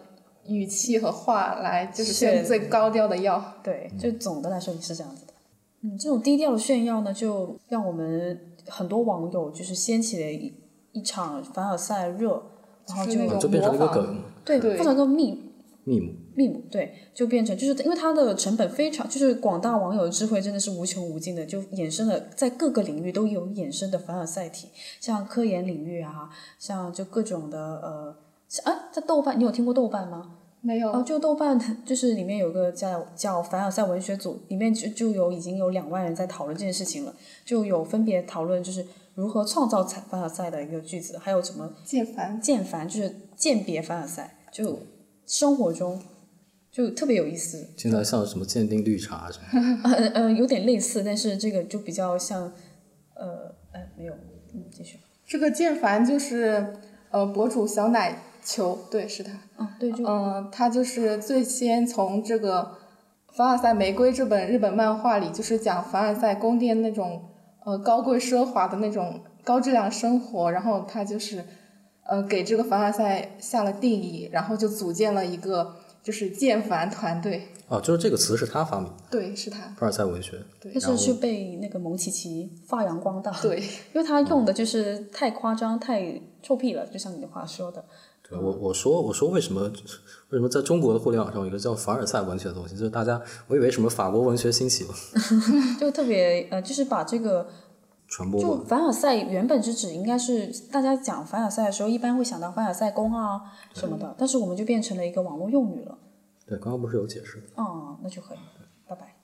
语气和话来，就是炫是最高调的药。对，就总的来说也是这样子的。嗯，这种低调的炫耀呢，就让我们很多网友就是掀起了一一场凡尔赛热，然后就就变成一个模仿梗。对，对。变成一个密密母。密姆，对，就变成就是因为它的成本非常，就是广大网友的智慧真的是无穷无尽的，就衍生了在各个领域都有衍生的凡尔赛体，像科研领域啊，像就各种的呃，像啊，在豆瓣你有听过豆瓣吗？没有，哦，就豆瓣就是里面有个叫叫凡尔赛文学组，里面就就有已经有两万人在讨论这件事情了，就有分别讨论就是如何创造才凡尔赛的一个句子，还有什么键盘键凡就是鉴别凡尔赛，就生活中就特别有意思，现在像什么鉴定绿茶什么，呃呃有点类似，但是这个就比较像呃呃没有，嗯继续，这个剑凡就是呃博主小奶球，对，是他。嗯对就嗯，他就是最先从这个《凡尔赛玫瑰》这本日本漫画里，就是讲凡尔赛宫殿那种呃高贵奢华的那种高质量生活，然后他就是呃给这个凡尔赛下了定义，然后就组建了一个就是建凡团队。哦，就是这个词是他发明的，对，是他。凡尔赛文学。对但是去被那个蒙奇奇发扬光大。对，因为他用的就是太夸张、太臭屁了，就像你的话说的。对我我说我说为什么为什么在中国的互联网上有一个叫凡尔赛文学的东西，就是大家我以为什么法国文学兴起了，就特别呃，就是把这个就传播就。凡尔赛原本是指应该是大家讲凡尔赛的时候，一般会想到凡尔赛宫啊什么的，但是我们就变成了一个网络用语了。对，刚刚不是有解释？哦，那就可以，拜拜。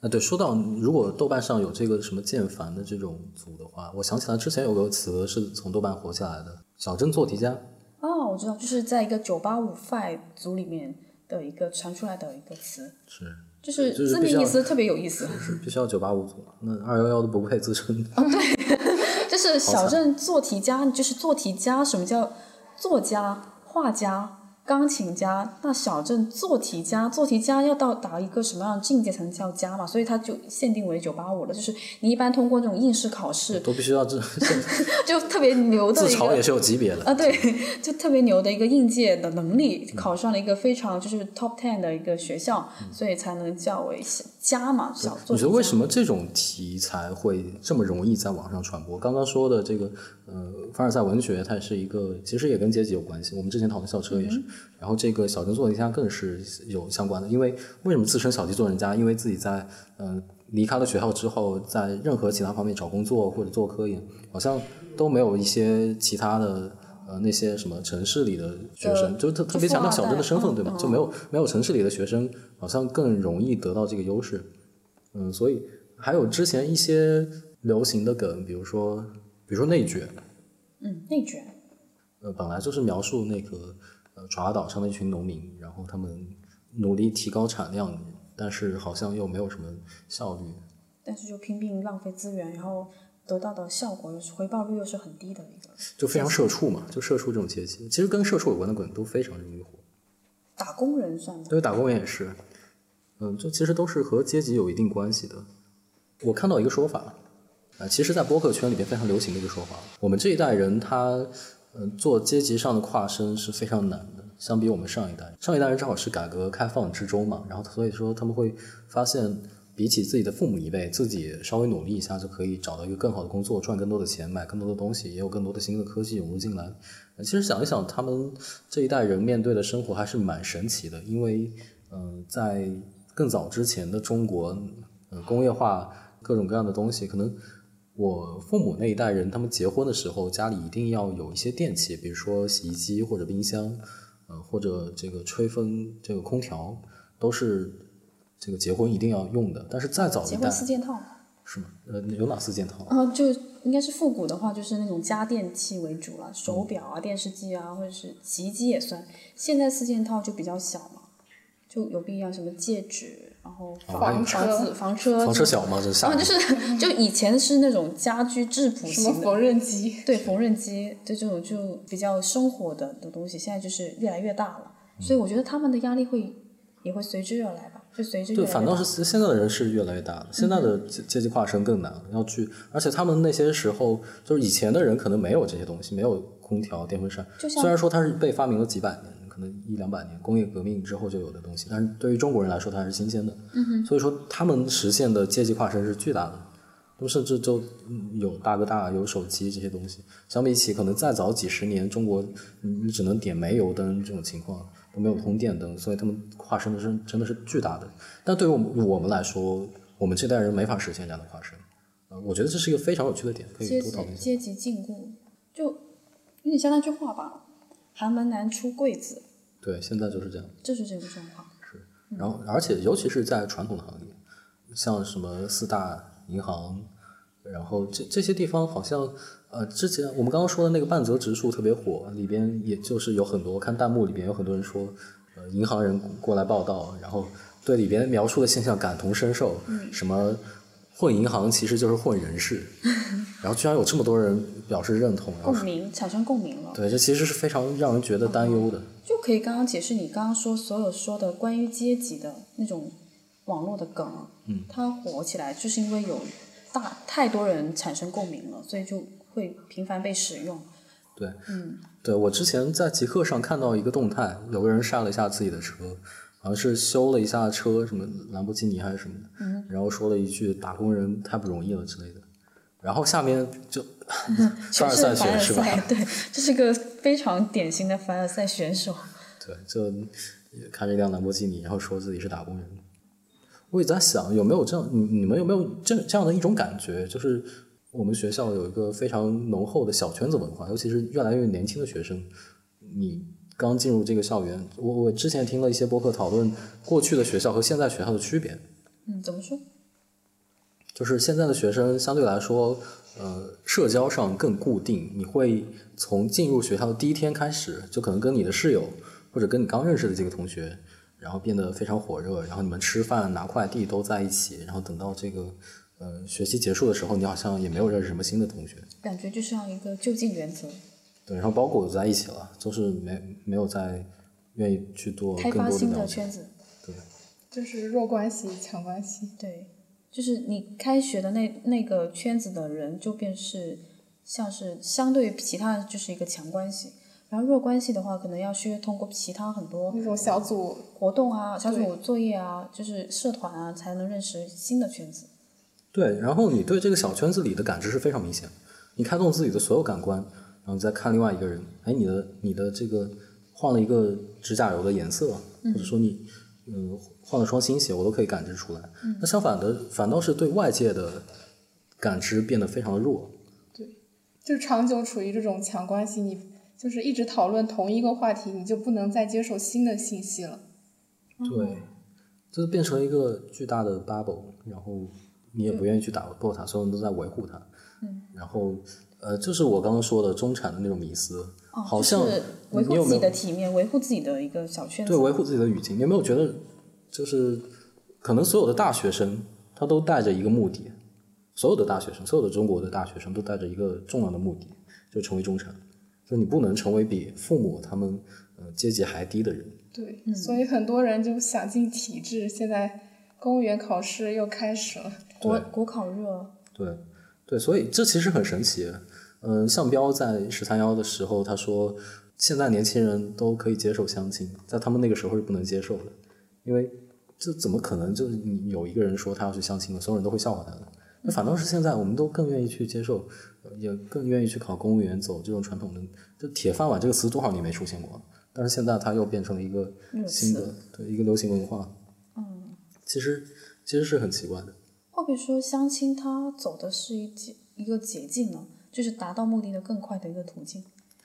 啊，对，说到如果豆瓣上有这个什么剑凡的这种组的话，我想起来之前有个词是从豆瓣火起来的，小镇做题家。哦，我知道，就是在一个九八五 five 组里面的一个传出来的一个词，是就是字面意思特别有意思。是必须要九八五组，那二幺幺都不配自称。对就是小镇做题家，就是做题家。什么叫作家、画家、钢琴家？那小镇做题家，做题家要到达一个什么样的境界才能叫家嘛？所以他就限定为九八五了。就是你一般通过这种应试考试，都必须要这 就特别牛的自嘲也是有级别的。啊，对，就特别牛的一个应届的能力，考上了一个非常就是 top ten 的一个学校，所以才能叫为小家嘛，小做题家你觉得为什么这种题材会这么容易在网上传播？刚刚说的这个，呃，凡尔赛文学，它是一个，其实也跟阶级有关系。我们之前讨论校车也是，然后这个小镇做人家更是有相关的。因为为什么自称小鸡做人家？因为自己在呃离开了学校之后，在任何其他方面找工作或者做科研，好像都没有一些其他的。呃，那些什么城市里的学生，就特特别强调小镇的身份，对吧？就没有没有城市里的学生，好像更容易得到这个优势。嗯，所以还有之前一些流行的梗，比如说，比如说内卷，嗯内卷？呃，本来就是描述那个呃爪哇岛上的一群农民，然后他们努力提高产量，但是好像又没有什么效率。但是就拼命浪费资源，然后得到的效果又是回报率又是很低的一个就非常社畜嘛，就社畜这种阶级，其实跟社畜有关的梗都非常容易火。打工人算吗？对，打工人也是，嗯，这其实都是和阶级有一定关系的。我看到一个说法，啊、其实，在播客圈里边非常流行的一个说法，我们这一代人他，嗯、做阶级上的跨升是非常难的，相比我们上一代，上一代人正好是改革开放之中嘛，然后所以说他们会发现，比起自己的父母一辈，自己稍微努力一下就可以找到一个更好的工作，赚更多的钱，买更多的东西，也有更多的新的科技涌入进来。其实想一想，他们这一代人面对的生活还是蛮神奇的，因为，嗯、在更早之前的中国，呃，工业化各种各样的东西，可能我父母那一代人，他们结婚的时候，家里一定要有一些电器，比如说洗衣机或者冰箱，呃，或者这个吹风、这个空调，都是这个结婚一定要用的。但是再早一代结婚四件套。是吗？呃，有哪四件套？啊，就应该是复古的话，就是那种家电器为主了，手表啊、电视机啊，或者是洗衣机也算。现在四件套就比较小嘛，就有必要什么戒指，然后房车子、房车、房车小吗？这下啊，就是 就以前是那种家居质朴型的，什么缝纫机？对缝纫机，对这种就比较生活的的东西，现在就是越来越大了，所以我觉得他们的压力会也会随之而来吧，就随之对，反倒是现在的人是越来越大了，现在的阶阶级跨升更难，要去，而且他们那些时候就是以前的人可能没有这些东西，没有空调、电风扇，虽然说它是被发明了几百年，可能一两百年，工业革命之后就有的东西，但是对于中国人来说它还是新鲜的，嗯、所以说他们实现的阶级跨升是巨大的。他们甚至就嗯有大哥大、有手机这些东西，相比起可能再早几十年，中国你你只能点煤油灯这种情况，都没有通电灯，所以他们跨升的是真的是巨大的。但对于我们我们来说，我们这代人没法实现这样的跨升。呃，我觉得这是一个非常有趣的点，可以阶多讨论一下。级阶级禁锢，就有点像那句话吧，寒门难出贵子，对，现在就是这样。就是这个状况。是然后，而且尤其是在传统的行业，像什么四大银行，然后这这些地方好像，呃，之前我们刚刚说的那个半泽直树特别火，里边也就是有很多，我看弹幕里边有很多人说，呃，银行人过来报道，然后对里边描述的现象感同身受，什么混银行其实就是混人事，然后居然有这么多人表示认同，然后共鸣产生共鸣了，对，这其实是非常让人觉得担忧的。就可以刚刚解释你刚刚说所有说的关于阶级的那种网络的梗，嗯，它火起来就是因为有大太多人产生共鸣了，所以就会频繁被使用。对，嗯，对我之前在极客上看到一个动态，有个人晒了一下自己的车，好像是修了一下车，什么兰博基尼还是什么的，嗯，然后说了一句“打工人太不容易了”之类的，然后下面就 凡尔赛凡尔是吧？对，这是个非常典型的凡尔赛选手。对，就开着一辆兰博基尼，然后说自己是打工人。我也在想，有没有这样，你你们有没有这这样的一种感觉，就是我们学校有一个非常浓厚的小圈子文化，尤其是越来越年轻的学生。你刚进入这个校园，我我之前听了一些播客讨论过去的学校和现在学校的区别。嗯，怎么说？就是现在的学生相对来说，呃，社交上更固定。你会从进入学校的第一天开始，就可能跟你的室友或者跟你刚认识的这个同学。然后变得非常火热，然后你们吃饭拿快递都在一起，然后等到这个呃学期结束的时候，你好像也没有认识什么新的同学，感觉就像一个就近原则。对，然后包裹在一起了，就是没没有再愿意去做开发新的圈子。对，就是弱关系强关系。对，就是你开学的那那个圈子的人，就便是像是相对于其他就是一个强关系。然后弱关系的话，可能要需通过其他很多那种小组活动啊、小组作业啊，就是社团啊，才能认识新的圈子。对，然后你对这个小圈子里的感知是非常明显。你开动自己的所有感官，然后你再看另外一个人，哎，你的你的这个换了一个指甲油的颜色，或者说你嗯换了双新鞋，我都可以感知出来。那相反的，反倒是对外界的感知变得非常的弱。对，就长久处于这种强关系，你。就是一直讨论同一个话题，你就不能再接受新的信息了。对，就变成一个巨大的 bubble，然后你也不愿意去打破它，所有人都在维护它。嗯。然后，呃，就是我刚刚说的中产的那种迷思，好像维护自己的体面，维护自己的一个小圈子。对，维护自己的语境。你有没有觉得，就是可能所有的大学生他都带着一个目的，所有的大学生，所有的中国的大学生都带着一个重要的目的，就成为中产。就你不能成为比父母他们呃阶级还低的人。对，所以很多人就想进体制。现在公务员考试又开始了，国国考热。对，对，所以这其实很神奇。嗯，向彪在十三幺的时候他说，现在年轻人都可以接受相亲，在他们那个时候是不能接受的，因为这怎么可能？就是你有一个人说他要去相亲了，所有人都会笑话他的。那反倒是现在，我们都更愿意去接受。也更愿意去考公务员，走这种传统的，就“铁饭碗”这个词多少年没出现过，但是现在它又变成了一个新的，对一个流行文化。嗯，其实其实是很奇怪的。会不会说相亲它走的是一捷一个捷径呢？就是达到目的的更快的一个途径？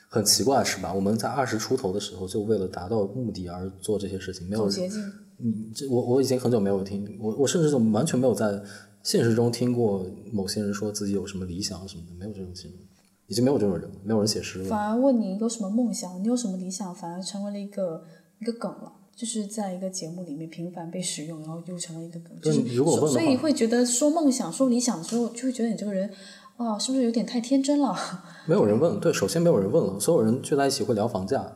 很奇怪是吧？我们在二十出头的时候就为了达到目的而做这些事情，没有捷径。嗯，这我我已经很久没有听我我甚至就完全没有在。现实中听过某些人说自己有什么理想什么的，没有这种新闻，已经没有这种人，没有人写诗了。反而问你有什么梦想，你有什么理想，反而成为了一个一个梗了，就是在一个节目里面频繁被使用，然后又成为一个梗。就是如果问所以会觉得说梦想、说理想的时候，就会觉得你这个人啊，是不是有点太天真了？没有人问，对，首先没有人问了，所有人聚在一起会聊房价，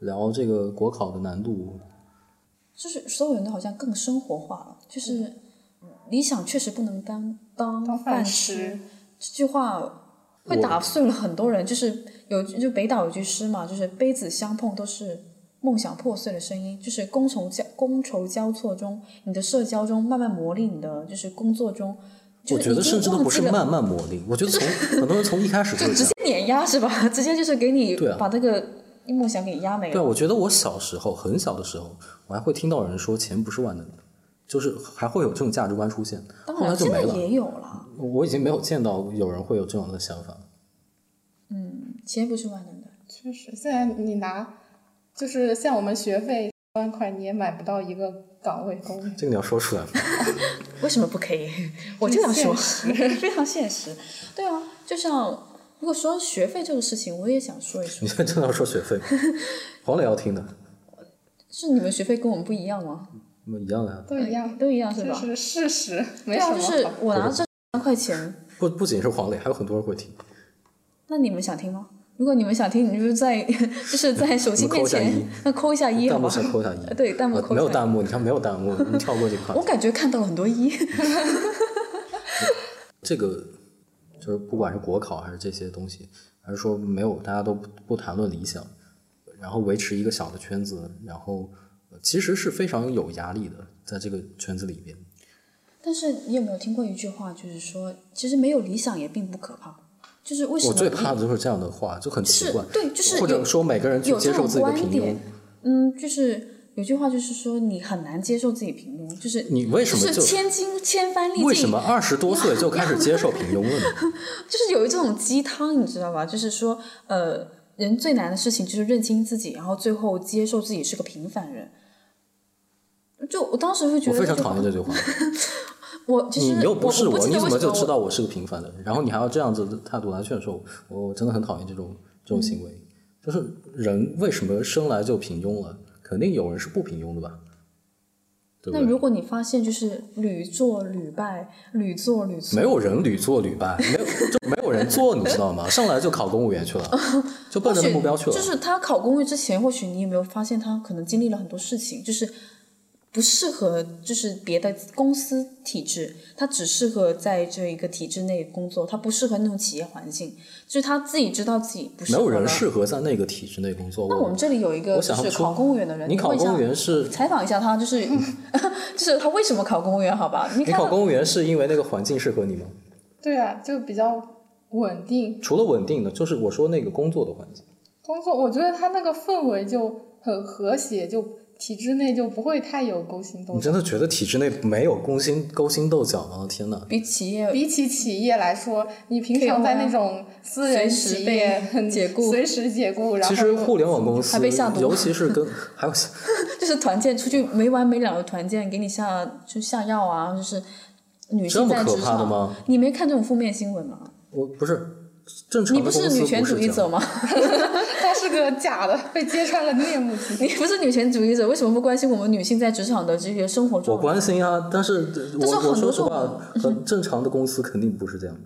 聊这个国考的难度，就是所有人都好像更生活化了，就是。理想确实不能当当饭吃，这句话会打碎了很多人。就是有就北岛有句诗嘛，就是杯子相碰都是梦想破碎的声音。就是觥筹交觥筹交错中，你的社交中慢慢磨砺你的，就是工作中。我觉得甚至都不是慢慢磨砺，我觉得 从很多人从一开始就直接碾压是吧？直接就是给你把那个梦想给压没了。对，我觉得我小时候很小的时候，我还会听到有人说钱不是万能的。就是还会有这种价值观出现，后来就没了。也有了。我已经没有见到有人会有这样的想法。嗯，钱不是万能的。确实，现在你拿，就是像我们学费一万块，你也买不到一个岗位工。这个你要说出来吗？为什么不可以？我就要说，非常现实。对啊，就像如果说学费这个事情，我也想说一说。你现在真的要说学费？黄磊要听的。是你们学费跟我们不一样吗？一样的呀，都一样，都一样是吧？是事实，对啊，就是我拿这三块钱，不不仅是黄磊，还有很多人会听。那你们想听吗？如果你们想听，你就在 就是在手机面前，那扣一下一，弹幕先扣一下一，对，弹幕扣。没有弹幕，你看没有弹幕，你跳过这块。我感觉看到了很多一。这个就是不管是国考还是这些东西，还是说没有大家都不不谈论理想，然后维持一个小的圈子，然后呃其实是非常有压力的，在这个圈子里边。但是你有没有听过一句话，就是说，其实没有理想也并不可怕，就是为什么我最怕的就是这样的话，就很奇是怪。对就是或者说每个人去接受自己的平庸嗯，就是有句话就是说你很难接受自己平庸，就是你为什么就是千金千帆历尽，为什么二十多岁就开始接受平庸了呢？就是有一种鸡汤，你知道吧？就是说，呃，人最难的事情就是认清自己，然后最后接受自己是个平凡人。就我当时会觉得我非常讨厌这句话。我其实你又不是我，不你怎么就知道我是个平凡的人？然后你还要这样子的态度来劝说我，我真的很讨厌这种这种行为。就是人为什么生来就平庸了？肯定有人是不平庸的吧？对对？那如果你发现就是屡做屡败，屡做屡错，没有人屡做屡败，没有就没有人做，你知道吗？上来就考公务员去了，就奔着目标去了。就是他考公务员之前，或许你有没有发现他可能经历了很多事情，就是不适合就是别的公司体制，他只适合在这一个体制内工作，他不适合那种企业环境，就是他自己知道自己不适合。没有人适合在那个体制内工作。那我们这里有一个我想说就是考公务员的人，你考公务员是采访一下他，就是 就是他为什么考公务员？好吧，你你考公务员是因为那个环境适合你吗？对啊，就比较稳定。除了稳定的，就是我说那个工作的环境。工作，我觉得他那个氛围就很和谐，就体制内就不会太有勾心斗角。你真的觉得体制内没有勾心勾心斗角吗？天哪！比企业比起企业来说，你平常在那种私人企业解雇随时解雇，然后其实互联网公司还被下，毒尤其是跟 还有 就是团建出去没完没了的团建，给你下就下药啊，就是女这么可性在职场，怕的吗？你没看这种负面新闻吗？我不是正常你不的公司是女权主义者吗？他是个假的，被揭穿了面目。你不是女权主义者，为什么不关心我们女性在职场的这些生活我状况？关心啊，但是但是我我很多这说实话，很正常的公司肯定不是这样的。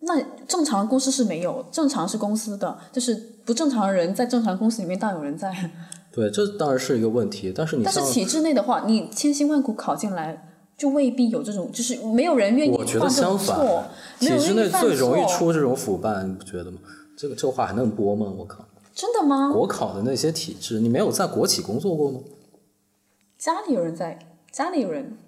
那正常的公司是没有，正常是公司的，就是不正常的人在正常公司里面大有人在。对，这当然是一个问题，但是你但是体制内的话，你千辛万苦考进来，就未必有这种，就是没有人愿意我觉得相反体制内最容易出这种腐败，你不觉得吗？这个这话还能播吗？我靠！真的吗？国考的那些体制，你没有在国企工作过吗？家里有人在，家里有人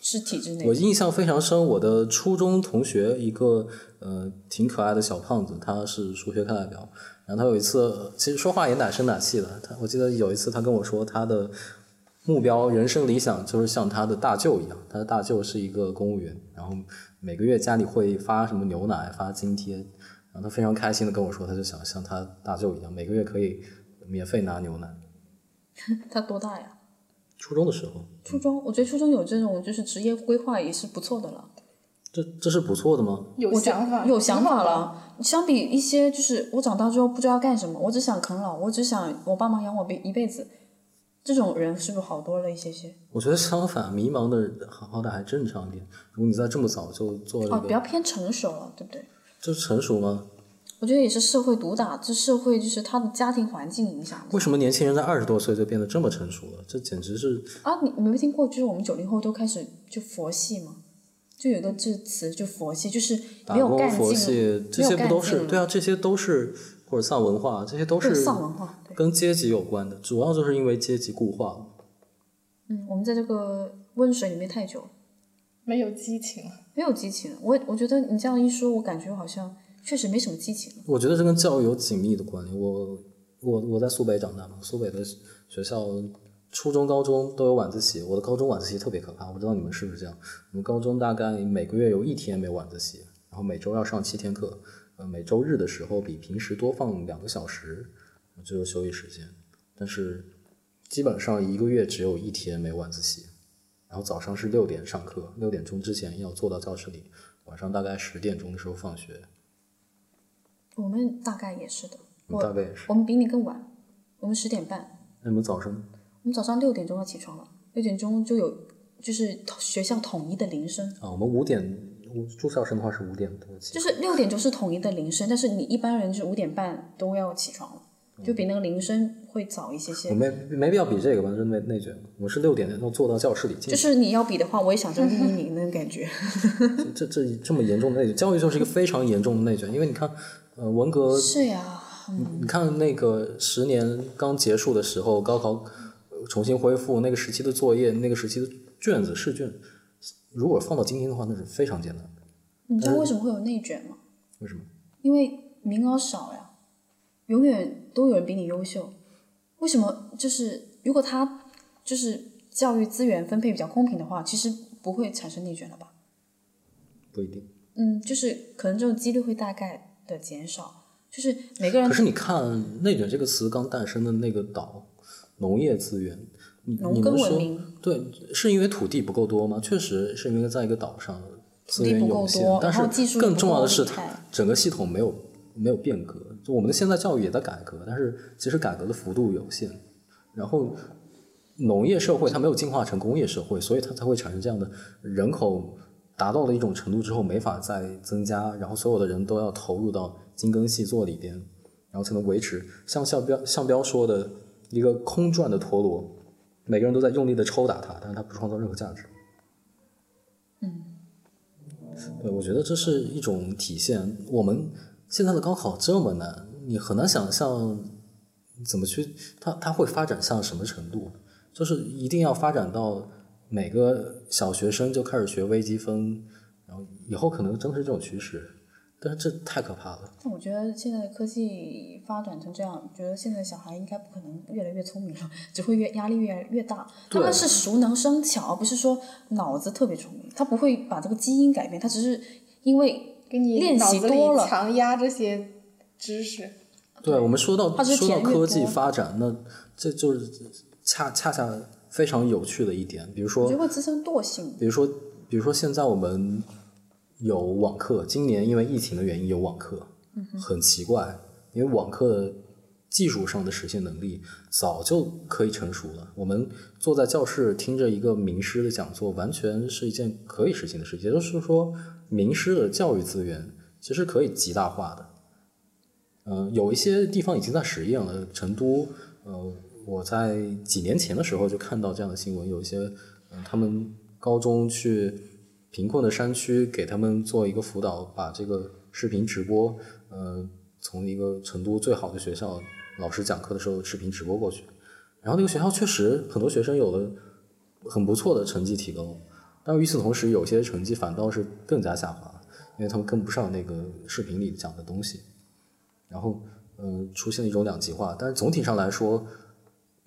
是体制内我，印象非常深，我的初中同学一个呃挺可爱的小胖子，他是数学课代表。然后他有一次，其实说话也奶声奶气的。他我记得有一次他跟我说，他的目标、人生理想就是像他的大舅一样，他的大舅是一个公务员，然后每个月家里会发什么牛奶、发津贴，然后他非常开心的跟我说，他就想像他大舅一样，每个月可以免费拿牛奶。他多大呀？初中的时候，初中，我觉得初中有这种就是职业规划也是不错的了。这这是不错的吗？有想法，有想法。了。相比一些就是我长大之后不知道干什么，我只想啃老，我只想我爸妈养我辈一辈子，这种人是不是好多了一些些？我觉得相反，迷茫的人好好歹还正常一点。如果你在这么早就做这哦，比较偏成熟了，对不对？这成熟吗？我觉得也是社会毒打，这社会就是他的家庭环境影响为什么年轻人在二十多岁就变得这么成熟了？这简直是啊！你你没听过，就是我们九零后都开始就佛系吗？就有一个字词，就佛系，就是没有干劲，系，这些不都是对啊？这些都是或者丧文化，这些都是丧文化。跟阶级有关的，主要就是因为阶级固化了。嗯，我们在这个温水里面太久了，没有激情了。没有激情了。我我觉得你这样一说，我感觉好像确实没什么激情了。我觉得这跟教育有紧密的关联。我我我在苏北长大嘛，苏北的学校初中、高中都有晚自习。我的高中晚自习特别可怕，我不知道你们是不是这样。我们高中大概每个月有一天没晚自习，然后每周要上七天课，呃，每周日的时候比平时多放两个小时，就是休息时间。但是基本上一个月只有一天没晚自习，然后早上是六点上课，六点钟之前要坐到教室里，晚上大概十点钟的时候放学。我们大概也是的，我们大概也是。我们比你更晚，我们十点半，那你们早上我们早上六点钟要起床了，六点钟就有就是学校统一的铃声，啊，我们五点，住校生的话是五点多起。就是六点钟是统一的铃声，但是你一般人是五点半都要起床了，就比那个铃声会早一些些我。没没必要比这个吧，就内内卷。我是六点要坐到教室里进去，就是你要比的话，我也想争第一名那种感觉。这这这么严重的内卷，教育就是一个非常严重的内卷，因为你看，呃，文革是呀，你看那个十年刚结束的时候，高考呃重新恢复，那个时期的作业，那个时期的卷子试卷，如果放到今天的话，那是非常艰难的。你知道为什么会有内卷吗？为什么？因为名额少呀，永远都有人比你优秀。为什么？就是如果他就是教育资源分配比较公平的话，其实不会产生内卷了吧？不一定。嗯，就是可能这种几率会大概的减少，就是每个人可是你看“内卷”这个词刚诞生的那个岛，农业资源，你农耕文明对，是因为土地不够多吗？确实是因为在一个岛上资地不够源有限多，但是更重要的是它整个系统没有没有变革。就我们的现在教育也在改革，但是其实改革的幅度有限。然后农业社会它没有进化成工业社会，所以它才会产生这样的人口达到了一种程度之后没法再增加，然后所有的人都要投入到精耕细作里边，然后才能维持像像标向标说的一个空转的陀螺，每个人都在用力的抽打它，但是它不创造任何价值。嗯，对，我觉得这是一种体现。我们现在的高考这么难，你很难想象怎么去，它它会发展向什么程度？就是一定要发展到每个小学生就开始学微积分，然后以后可能真的是这种趋势，但是这太可怕了。但我觉得现在的科技发展成这样，觉得现在小孩应该不可能越来越聪明了，只会越压力越来越大。他们是熟能生巧，而不是说脑子特别聪明，他不会把这个基因改变，他只是因为给你练习多了强压这些知识。对，我们说到说到科技发展，那这就是恰恰恰非常有趣的一点，比如说我觉得会滋生惰性。比如说，比如说现在我们有网课，今年因为疫情的原因有网课，很奇怪，因为网课的技术上的实现能力早就可以成熟了。我们坐在教室听着一个名师的讲座，完全是一件可以实现的事情。也就是说，名师的教育资源其实可以极大化的。嗯、有一些地方已经在实验了，成都，呃，我在几年前的时候就看到这样的新闻，有一些，嗯、他们高中去贫困的山区给他们做一个辅导，把这个视频直播，呃，从一个成都最好的学校老师讲课的时候视频直播过去，然后那个学校确实很多学生有了很不错的成绩提高，但与此同时，有些成绩反倒是更加下滑，因为他们跟不上那个视频里讲的东西。然后，嗯、出现了一种两极化。但是总体上来说，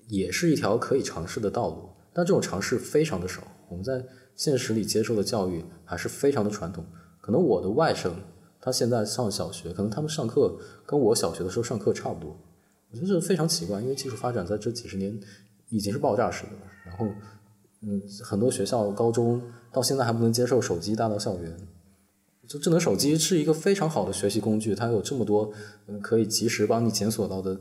也是一条可以尝试的道路。但这种尝试非常的少。我们在现实里接受的教育还是非常的传统。可能我的外甥他现在上小学，可能他们上课跟我小学的时候上课差不多。我觉得这非常奇怪，因为技术发展在这几十年已经是爆炸式的了。然后，嗯，很多学校高中到现在还不能接受手机带到校园。就智能手机是一个非常好的学习工具，它有这么多嗯可以及时帮你检索到的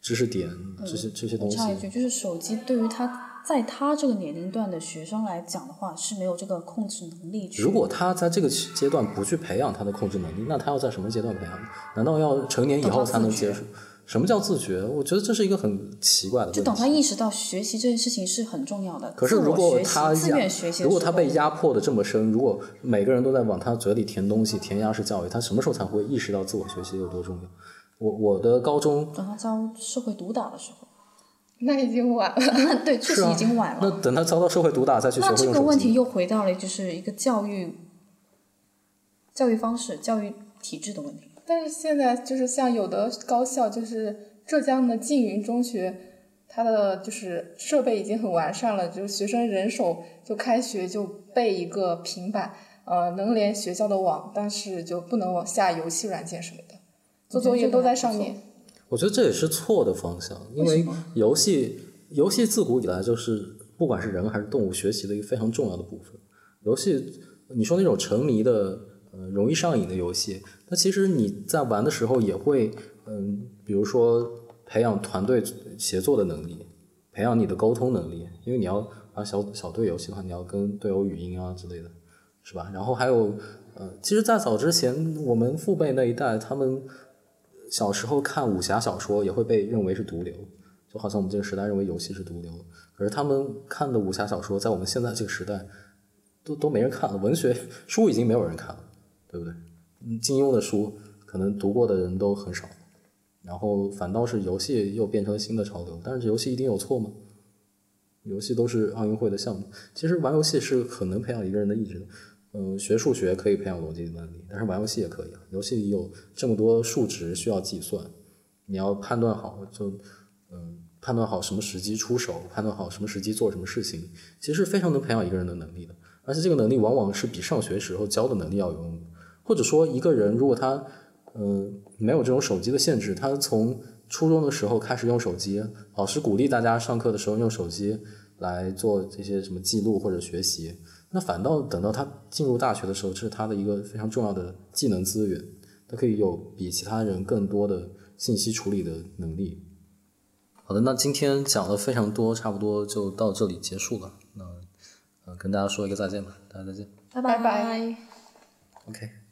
知识点，这些这些东西。插一句，就是手机对于他在他这个年龄段的学生来讲的话，是没有这个控制能力。如果他在这个阶段不去培养他的控制能力，那他要在什么阶段培养？难道要成年以后才能接受？什么叫自觉？我觉得这是一个很奇怪的问题。就等他意识到学习这件事情是很重要的，可是如果他自愿学习如果他被压迫的这么深，如果每个人都在往他嘴里填东西，填鸭式教育，他什么时候才会意识到自我学习有多重要？我我的高中等他遭社会毒打的时候，那已经晚了。对，确实已经晚了。那等他遭到社会毒打再去学那这会用手机，个问题又回到了就是一个教育、教育方式、教育体制的问题。但是现在就是像有的高校，就是浙江的缙云中学，它的就是设备已经很完善了，就是学生人手就开学就备一个平板，呃，能连学校的网，但是就不能往下游戏软件什么的，做作业都在上面。我觉得这也是错的方向，因为游戏游戏自古以来就是不管是人还是动物学习的一个非常重要的部分。游戏，你说那种沉迷的、呃容易上瘾的游戏，那其实你在玩的时候也会，嗯，比如说培养团队协作的能力，培养你的沟通能力，因为你要玩小小队游戏的话，你要跟队友语音啊之类的，是吧？然后还有，呃，其实，在早之前，我们父辈那一代，他们小时候看武侠小说也会被认为是毒瘤，就好像我们这个时代认为游戏是毒瘤，可是他们看的武侠小说，在我们现在这个时代，都都没人看了，文学书已经没有人看了，对不对？嗯，金庸的书可能读过的人都很少，然后反倒是游戏又变成新的潮流，但是游戏一定有错吗？游戏都是奥运会的项目，其实玩游戏是很能培养一个人的意志的。嗯，学数学可以培养逻辑能力，但是玩游戏也可以。游戏里有这么多数值需要计算，你要判断好，就嗯，判断好什么时机出手，判断好什么时机做什么事情，其实非常能培养一个人的能力的。而且这个能力往往是比上学时候教的能力要有用。或者说，一个人如果他嗯没有这种手机的限制，他从初中的时候开始用手机，老师鼓励大家上课的时候用手机来做这些什么记录或者学习。那反倒等到他进入大学的时候，这是他的一个非常重要的技能资源，他可以有比其他人更多的信息处理的能力。好的，那今天讲了非常多，差不多就到这里结束了。那呃，跟大家说一个再见吧，大家再见。拜拜拜。OK。